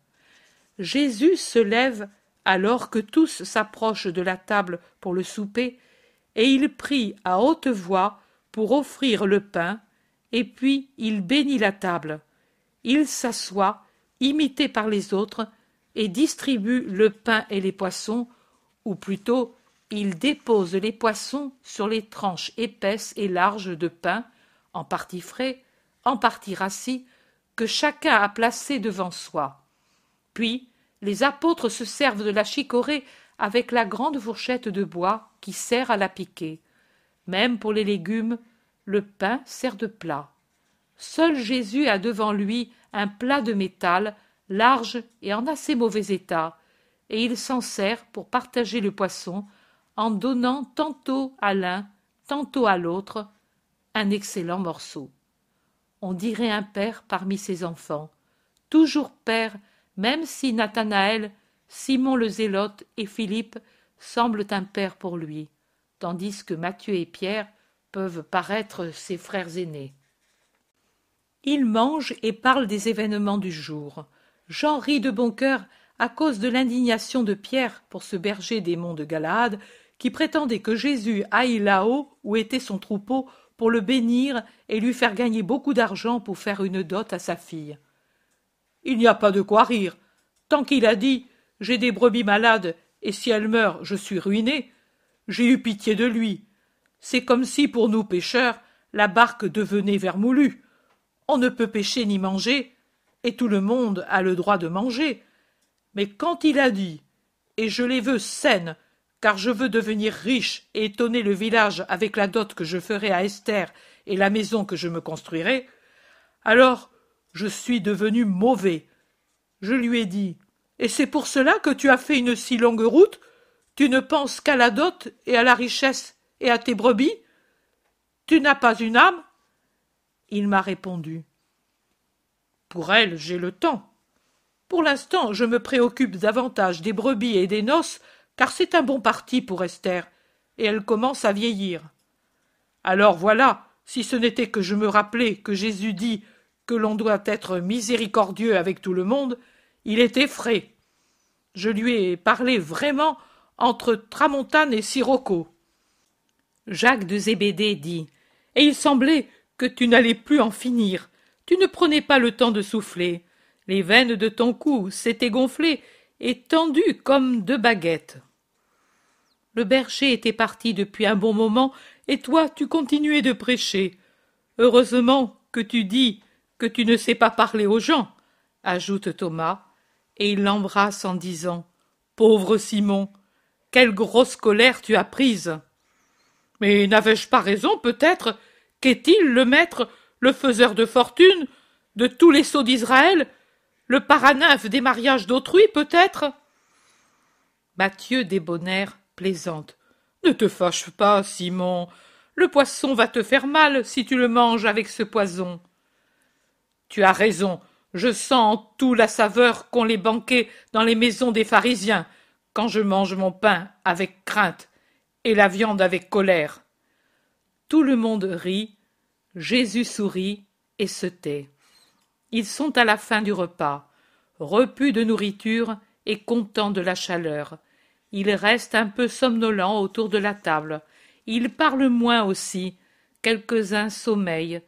Jésus se lève alors que tous s'approchent de la table pour le souper, et il prie à haute voix pour offrir le pain, et puis il bénit la table. Il s'assoit, imité par les autres, et distribue le pain et les poissons, ou plutôt il dépose les poissons sur les tranches épaisses et larges de pain, en partie frais, en partie rassis, que chacun a placé devant soi. Puis les apôtres se servent de la chicorée avec la grande fourchette de bois qui sert à la piquer. Même pour les légumes, le pain sert de plat. Seul Jésus a devant lui un plat de métal, large et en assez mauvais état, et il s'en sert pour partager le poisson, en donnant tantôt à l'un, tantôt à l'autre, un excellent morceau. On dirait un père parmi ses enfants, toujours père, même si Nathanaël, Simon le Zélote et Philippe semblent un père pour lui, tandis que Matthieu et Pierre peuvent paraître ses frères aînés. Il mange et parle des événements du jour. Jean rit de bon cœur à cause de l'indignation de Pierre pour ce berger des monts de Galaad qui prétendait que Jésus aille là-haut où était son troupeau pour le bénir et lui faire gagner beaucoup d'argent pour faire une dot à sa fille. Il n'y a pas de quoi rire. Tant qu'il a dit J'ai des brebis malades, et si elles meurent, je suis ruiné, j'ai eu pitié de lui. C'est comme si, pour nous pêcheurs, la barque devenait vermoulue. On ne peut pêcher ni manger, et tout le monde a le droit de manger. Mais quand il a dit Et je les veux saines, car je veux devenir riche et étonner le village avec la dot que je ferai à Esther et la maison que je me construirai, alors je suis devenu mauvais. Je lui ai dit Et c'est pour cela que tu as fait une si longue route? Tu ne penses qu'à la dot et à la richesse et à tes brebis? Tu n'as pas une âme? Il m'a répondu. Pour elle, j'ai le temps. Pour l'instant, je me préoccupe davantage des brebis et des noces, car c'est un bon parti pour Esther, et elle commence à vieillir. Alors voilà, si ce n'était que je me rappelais que Jésus dit que l'on doit être miséricordieux avec tout le monde, il était frais. Je lui ai parlé vraiment entre Tramontane et Sirocco. Jacques de Zébédée dit Et il semblait que tu n'allais plus en finir. Tu ne prenais pas le temps de souffler. Les veines de ton cou s'étaient gonflées et tendues comme deux baguettes. Le berger était parti depuis un bon moment, et toi tu continuais de prêcher. Heureusement que tu dis que tu ne sais pas parler aux gens, ajoute Thomas, et il l'embrasse en disant Pauvre Simon, quelle grosse colère tu as prise. Mais n'avais-je pas raison, peut-être Qu'est-il le maître, le faiseur de fortune, de tous les sceaux d'Israël, le paranymphe des mariages d'autrui, peut-être? Mathieu Débonnaire plaisante. Ne te fâche pas, Simon. Le poisson va te faire mal si tu le manges avec ce poison. Tu as raison. Je sens en tout la saveur qu'ont les banquets dans les maisons des pharisiens quand je mange mon pain avec crainte et la viande avec colère. Tout le monde rit, Jésus sourit et se tait. Ils sont à la fin du repas, repus de nourriture et contents de la chaleur. Ils restent un peu somnolents autour de la table. Ils parlent moins aussi. Quelques-uns sommeillent.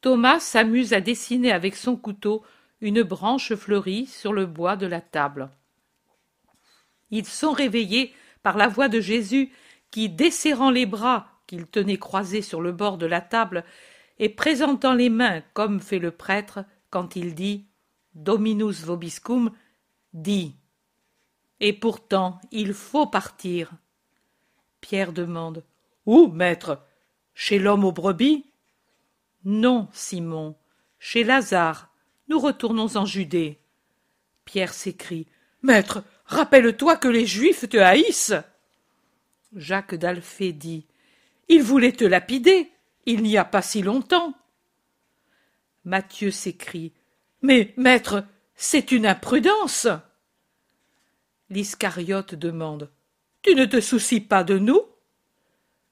Thomas s'amuse à dessiner avec son couteau une branche fleurie sur le bois de la table. Ils sont réveillés par la voix de Jésus qui, desserrant les bras qu'il tenait croisés sur le bord de la table, et présentant les mains comme fait le prêtre quand il dit Dominus vobiscum, dit Et pourtant il faut partir. Pierre demande Où, maître? Chez l'homme aux brebis? Non, Simon, chez Lazare. Nous retournons en Judée. Pierre s'écrie Maître, rappelle-toi que les Juifs te haïssent. Jacques d'Alphée dit Il voulait te lapider, il n'y a pas si longtemps. Matthieu s'écrie Mais, maître, c'est une imprudence. L'Iscariote demande Tu ne te soucies pas de nous?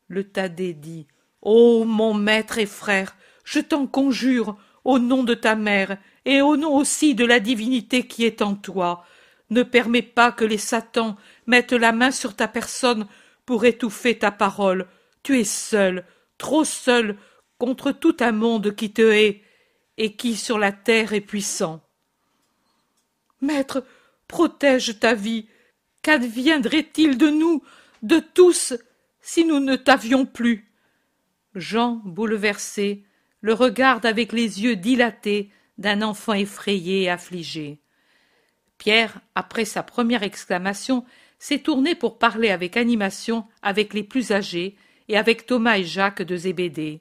Le Thaddée dit Ô mon maître et frère, je t'en conjure, au nom de ta mère, et au nom aussi de la divinité qui est en toi, ne permets pas que les satans mettent la main sur ta personne pour étouffer ta parole. Tu es seul, trop seul, contre tout un monde qui te hait et qui sur la terre est puissant. Maître, protège ta vie. Qu'adviendrait-il de nous, de tous, si nous ne t'avions plus? Jean, bouleversé, le regarde avec les yeux dilatés d'un enfant effrayé et affligé. Pierre, après sa première exclamation, s'est tourné pour parler avec animation avec les plus âgés et avec Thomas et Jacques de Zébédée.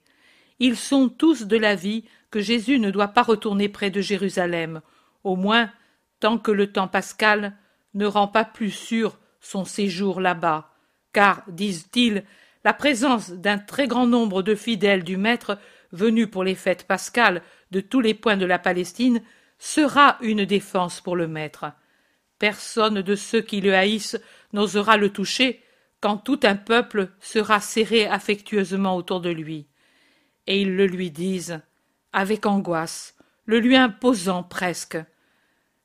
Ils sont tous de l'avis que Jésus ne doit pas retourner près de Jérusalem, au moins tant que le temps pascal ne rend pas plus sûr son séjour là-bas, car, disent-ils, la présence d'un très grand nombre de fidèles du Maître venus pour les fêtes pascales de tous les points de la Palestine sera une défense pour le Maître. Personne de ceux qui le haïssent n'osera le toucher quand tout un peuple sera serré affectueusement autour de lui. Et ils le lui disent, avec angoisse, le lui imposant presque.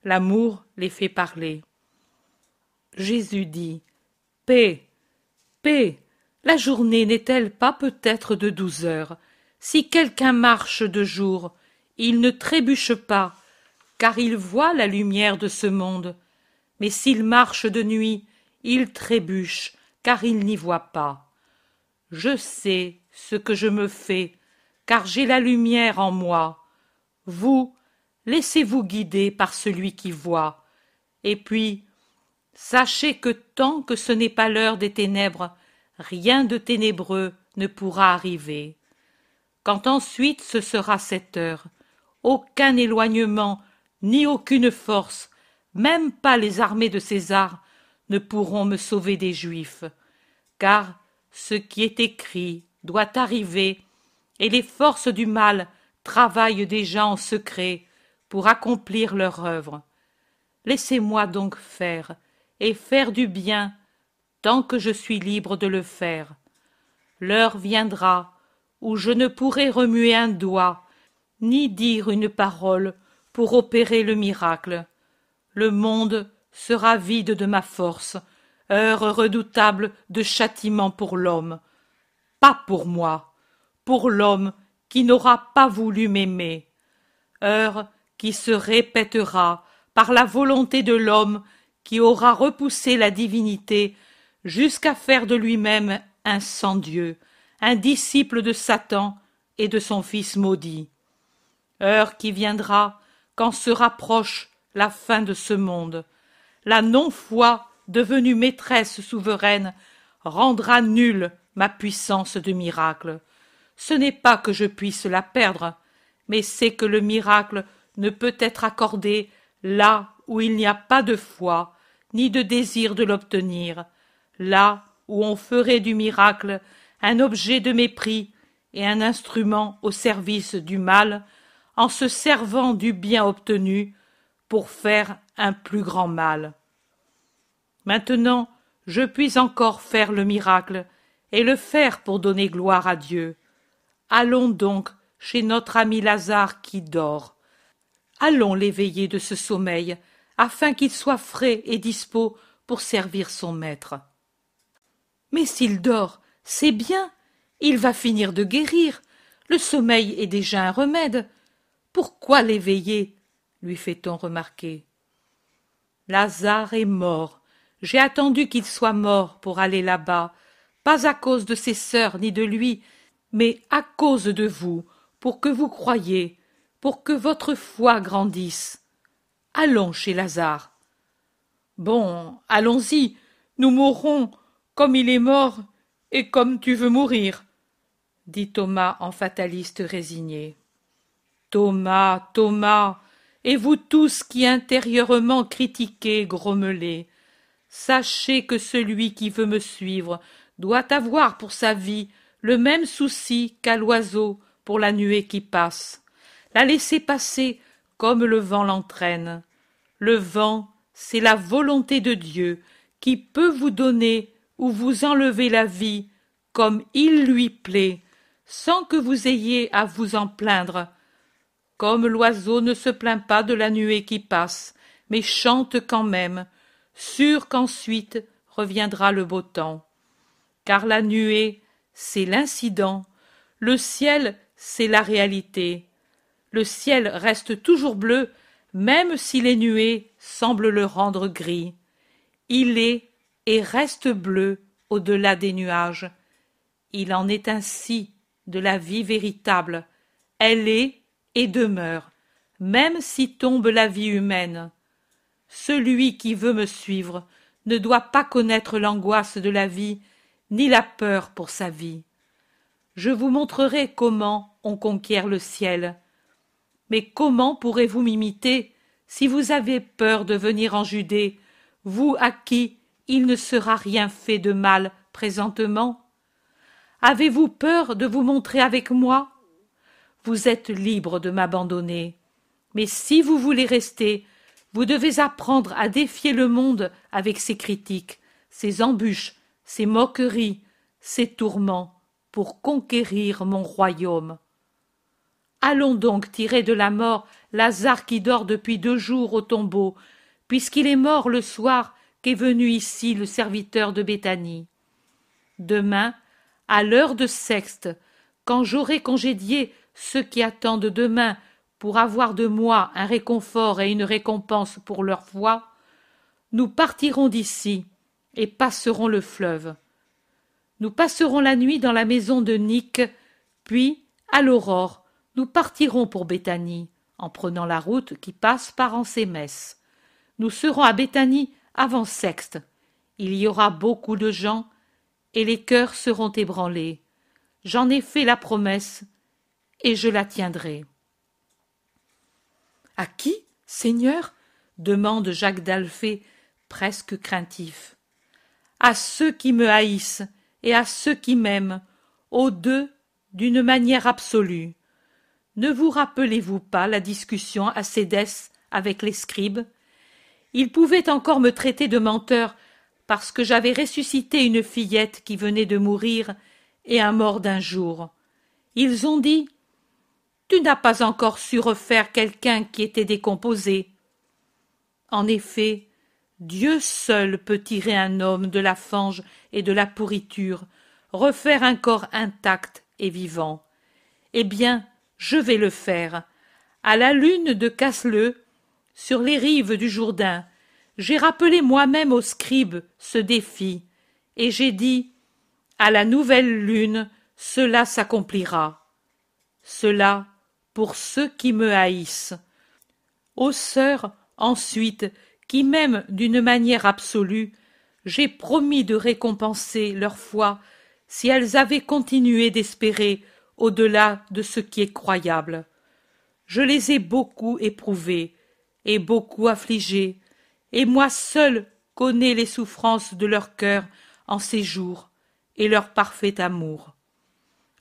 L'amour les fait parler. Jésus dit Paix, paix, la journée n'est-elle pas peut-être de douze heures? Si quelqu'un marche de jour, il ne trébuche pas, car il voit la lumière de ce monde. Mais s'il marche de nuit, il trébuche, car il n'y voit pas. Je sais ce que je me fais, car j'ai la lumière en moi. Vous, laissez-vous guider par celui qui voit. Et puis, sachez que tant que ce n'est pas l'heure des ténèbres, rien de ténébreux ne pourra arriver. Quand ensuite ce sera cette heure, aucun éloignement, ni aucune force, même pas les armées de César, ne pourront me sauver des Juifs, car ce qui est écrit doit arriver, et les forces du mal travaillent déjà en secret pour accomplir leur œuvre. Laissez-moi donc faire, et faire du bien, tant que je suis libre de le faire. L'heure viendra où je ne pourrai remuer un doigt, ni dire une parole pour opérer le miracle. Le monde sera vide de ma force, heure redoutable de châtiment pour l'homme. Pas pour moi, pour l'homme qui n'aura pas voulu m'aimer. Heure qui se répétera par la volonté de l'homme qui aura repoussé la divinité jusqu'à faire de lui-même un sans-dieu, un disciple de Satan et de son fils maudit. Heure qui viendra quand se rapproche la fin de ce monde. La non-foi, devenue maîtresse souveraine, rendra nulle ma puissance de miracle. Ce n'est pas que je puisse la perdre, mais c'est que le miracle ne peut être accordé là où il n'y a pas de foi, ni de désir de l'obtenir, là où on ferait du miracle un objet de mépris et un instrument au service du mal, en se servant du bien obtenu pour faire un plus grand mal. Maintenant, je puis encore faire le miracle, et le faire pour donner gloire à Dieu. Allons donc chez notre ami Lazare qui dort. Allons l'éveiller de ce sommeil, afin qu'il soit frais et dispos pour servir son maître. Mais s'il dort, c'est bien. Il va finir de guérir. Le sommeil est déjà un remède. Pourquoi l'éveiller? lui fait-on remarquer. Lazare est mort. J'ai attendu qu'il soit mort pour aller là-bas, pas à cause de ses sœurs ni de lui, mais à cause de vous, pour que vous croyiez, pour que votre foi grandisse. Allons chez Lazare. Bon, allons-y, nous mourrons, comme il est mort et comme tu veux mourir, dit Thomas en fataliste résigné. Thomas, Thomas, et vous tous qui intérieurement critiquez, grommelez, sachez que celui qui veut me suivre doit avoir pour sa vie le même souci qu'à l'oiseau pour la nuée qui passe, la laisser passer comme le vent l'entraîne. Le vent, c'est la volonté de Dieu qui peut vous donner où vous enlevez la vie comme il lui plaît, sans que vous ayez à vous en plaindre. Comme l'oiseau ne se plaint pas de la nuée qui passe, mais chante quand même, sûr qu'ensuite reviendra le beau temps. Car la nuée, c'est l'incident, le ciel, c'est la réalité. Le ciel reste toujours bleu, même si les nuées semblent le rendre gris. Il est et reste bleu au-delà des nuages. Il en est ainsi de la vie véritable. Elle est et demeure, même si tombe la vie humaine. Celui qui veut me suivre ne doit pas connaître l'angoisse de la vie, ni la peur pour sa vie. Je vous montrerai comment on conquiert le ciel. Mais comment pourrez-vous m'imiter si vous avez peur de venir en Judée, vous à qui il ne sera rien fait de mal présentement? Avez-vous peur de vous montrer avec moi? Vous êtes libre de m'abandonner. Mais si vous voulez rester, vous devez apprendre à défier le monde avec ses critiques, ses embûches, ses moqueries, ses tourments, pour conquérir mon royaume. Allons donc tirer de la mort Lazare qui dort depuis deux jours au tombeau, puisqu'il est mort le soir qu'est venu ici le serviteur de Béthanie. Demain, à l'heure de sexte, quand j'aurai congédié ceux qui attendent demain pour avoir de moi un réconfort et une récompense pour leur foi, nous partirons d'ici et passerons le fleuve. Nous passerons la nuit dans la maison de Nick, puis, à l'aurore, nous partirons pour Béthanie, en prenant la route qui passe par Ansémès. Nous serons à Béthanie avant sexte. Il y aura beaucoup de gens et les cœurs seront ébranlés. J'en ai fait la promesse, et je la tiendrai. À qui, Seigneur? demande Jacques d'Alphée, presque craintif. À ceux qui me haïssent et à ceux qui m'aiment, aux deux d'une manière absolue. Ne vous rappelez-vous pas la discussion à Cédès avec les scribes? Ils pouvaient encore me traiter de menteur parce que j'avais ressuscité une fillette qui venait de mourir et un mort d'un jour. Ils ont dit Tu n'as pas encore su refaire quelqu'un qui était décomposé. En effet, Dieu seul peut tirer un homme de la fange et de la pourriture, refaire un corps intact et vivant. Eh bien, je vais le faire. À la lune de Casseleu, sur les rives du Jourdain, j'ai rappelé moi-même aux scribes ce défi, et j'ai dit À la nouvelle lune, cela s'accomplira. Cela pour ceux qui me haïssent. Aux sœurs, ensuite, qui m'aiment d'une manière absolue, j'ai promis de récompenser leur foi si elles avaient continué d'espérer au-delà de ce qui est croyable. Je les ai beaucoup éprouvées et beaucoup affligées, et moi seul connais les souffrances de leur cœur en ces jours et leur parfait amour.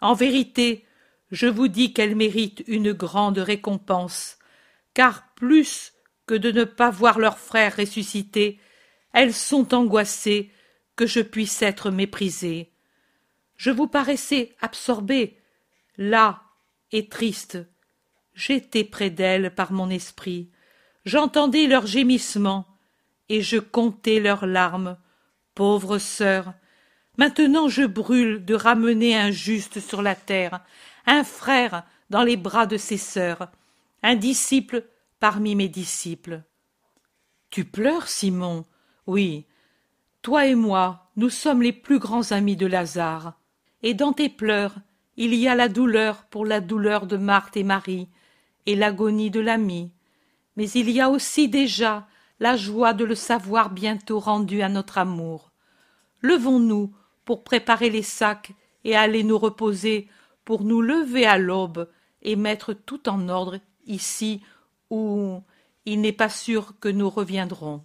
En vérité, je vous dis qu'elles méritent une grande récompense, car plus que de ne pas voir leur frère ressuscité, elles sont angoissées que je puisse être méprisée. Je vous paraissais absorbé, là et triste. J'étais près d'elles par mon esprit, j'entendais leurs gémissements, et je comptais leurs larmes. Pauvres sœurs, maintenant je brûle de ramener un juste sur la terre, un frère dans les bras de ses sœurs, un disciple parmi mes disciples. Tu pleures, Simon? Oui. Toi et moi, nous sommes les plus grands amis de Lazare. Et dans tes pleurs, il y a la douleur pour la douleur de Marthe et Marie, et l'agonie de l'ami. Mais il y a aussi déjà la joie de le savoir bientôt rendu à notre amour. Levons-nous pour préparer les sacs et aller nous reposer, pour nous lever à l'aube et mettre tout en ordre ici où il n'est pas sûr que nous reviendrons.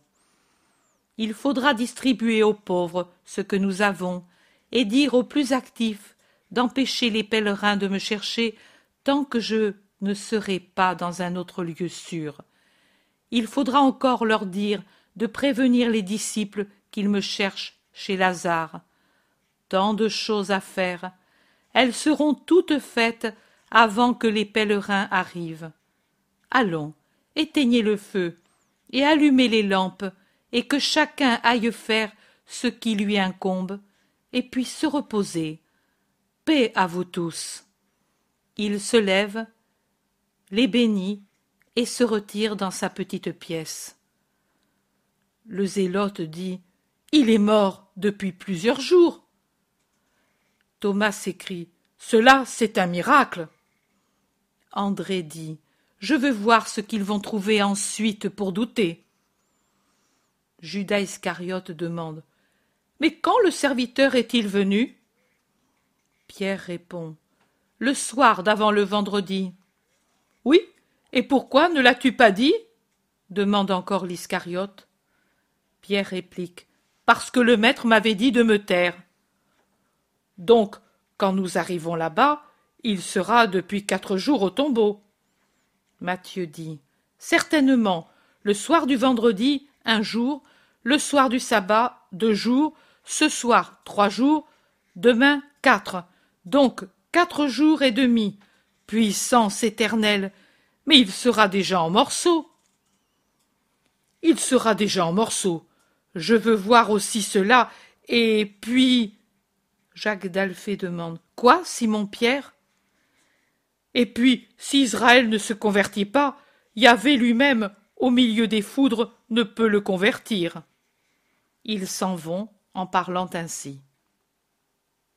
Il faudra distribuer aux pauvres ce que nous avons, et dire aux plus actifs d'empêcher les pèlerins de me chercher tant que je ne serai pas dans un autre lieu sûr. Il faudra encore leur dire de prévenir les disciples qu'ils me cherchent chez Lazare. Tant de choses à faire. Elles seront toutes faites avant que les pèlerins arrivent. Allons, éteignez le feu, et allumez les lampes, et que chacun aille faire ce qui lui incombe, et puis se reposer. Paix à vous tous. Il se lève, les bénit et se retire dans sa petite pièce. Le zélote dit Il est mort depuis plusieurs jours. Thomas s'écrie Cela, c'est un miracle. André dit Je veux voir ce qu'ils vont trouver ensuite pour douter. Judas Iscariote demande Mais quand le serviteur est-il venu? Pierre répond Le soir d'avant le vendredi. Oui, et pourquoi ne l'as-tu pas dit? demande encore l'Iscariote. Pierre réplique Parce que le maître m'avait dit de me taire. Donc, quand nous arrivons là-bas, il sera depuis quatre jours au tombeau. Matthieu dit Certainement, le soir du vendredi, un jour, le soir du sabbat, deux jours, ce soir, trois jours, demain, quatre. Donc, quatre jours et demi. Puissance éternelle. Mais il sera déjà en morceaux. Il sera déjà en morceaux. Je veux voir aussi cela. Et puis. Jacques d'Alphée demande. Quoi, Simon Pierre? Et puis, si Israël ne se convertit pas, Yahvé lui-même, au milieu des foudres, ne peut le convertir. Ils s'en vont en parlant ainsi.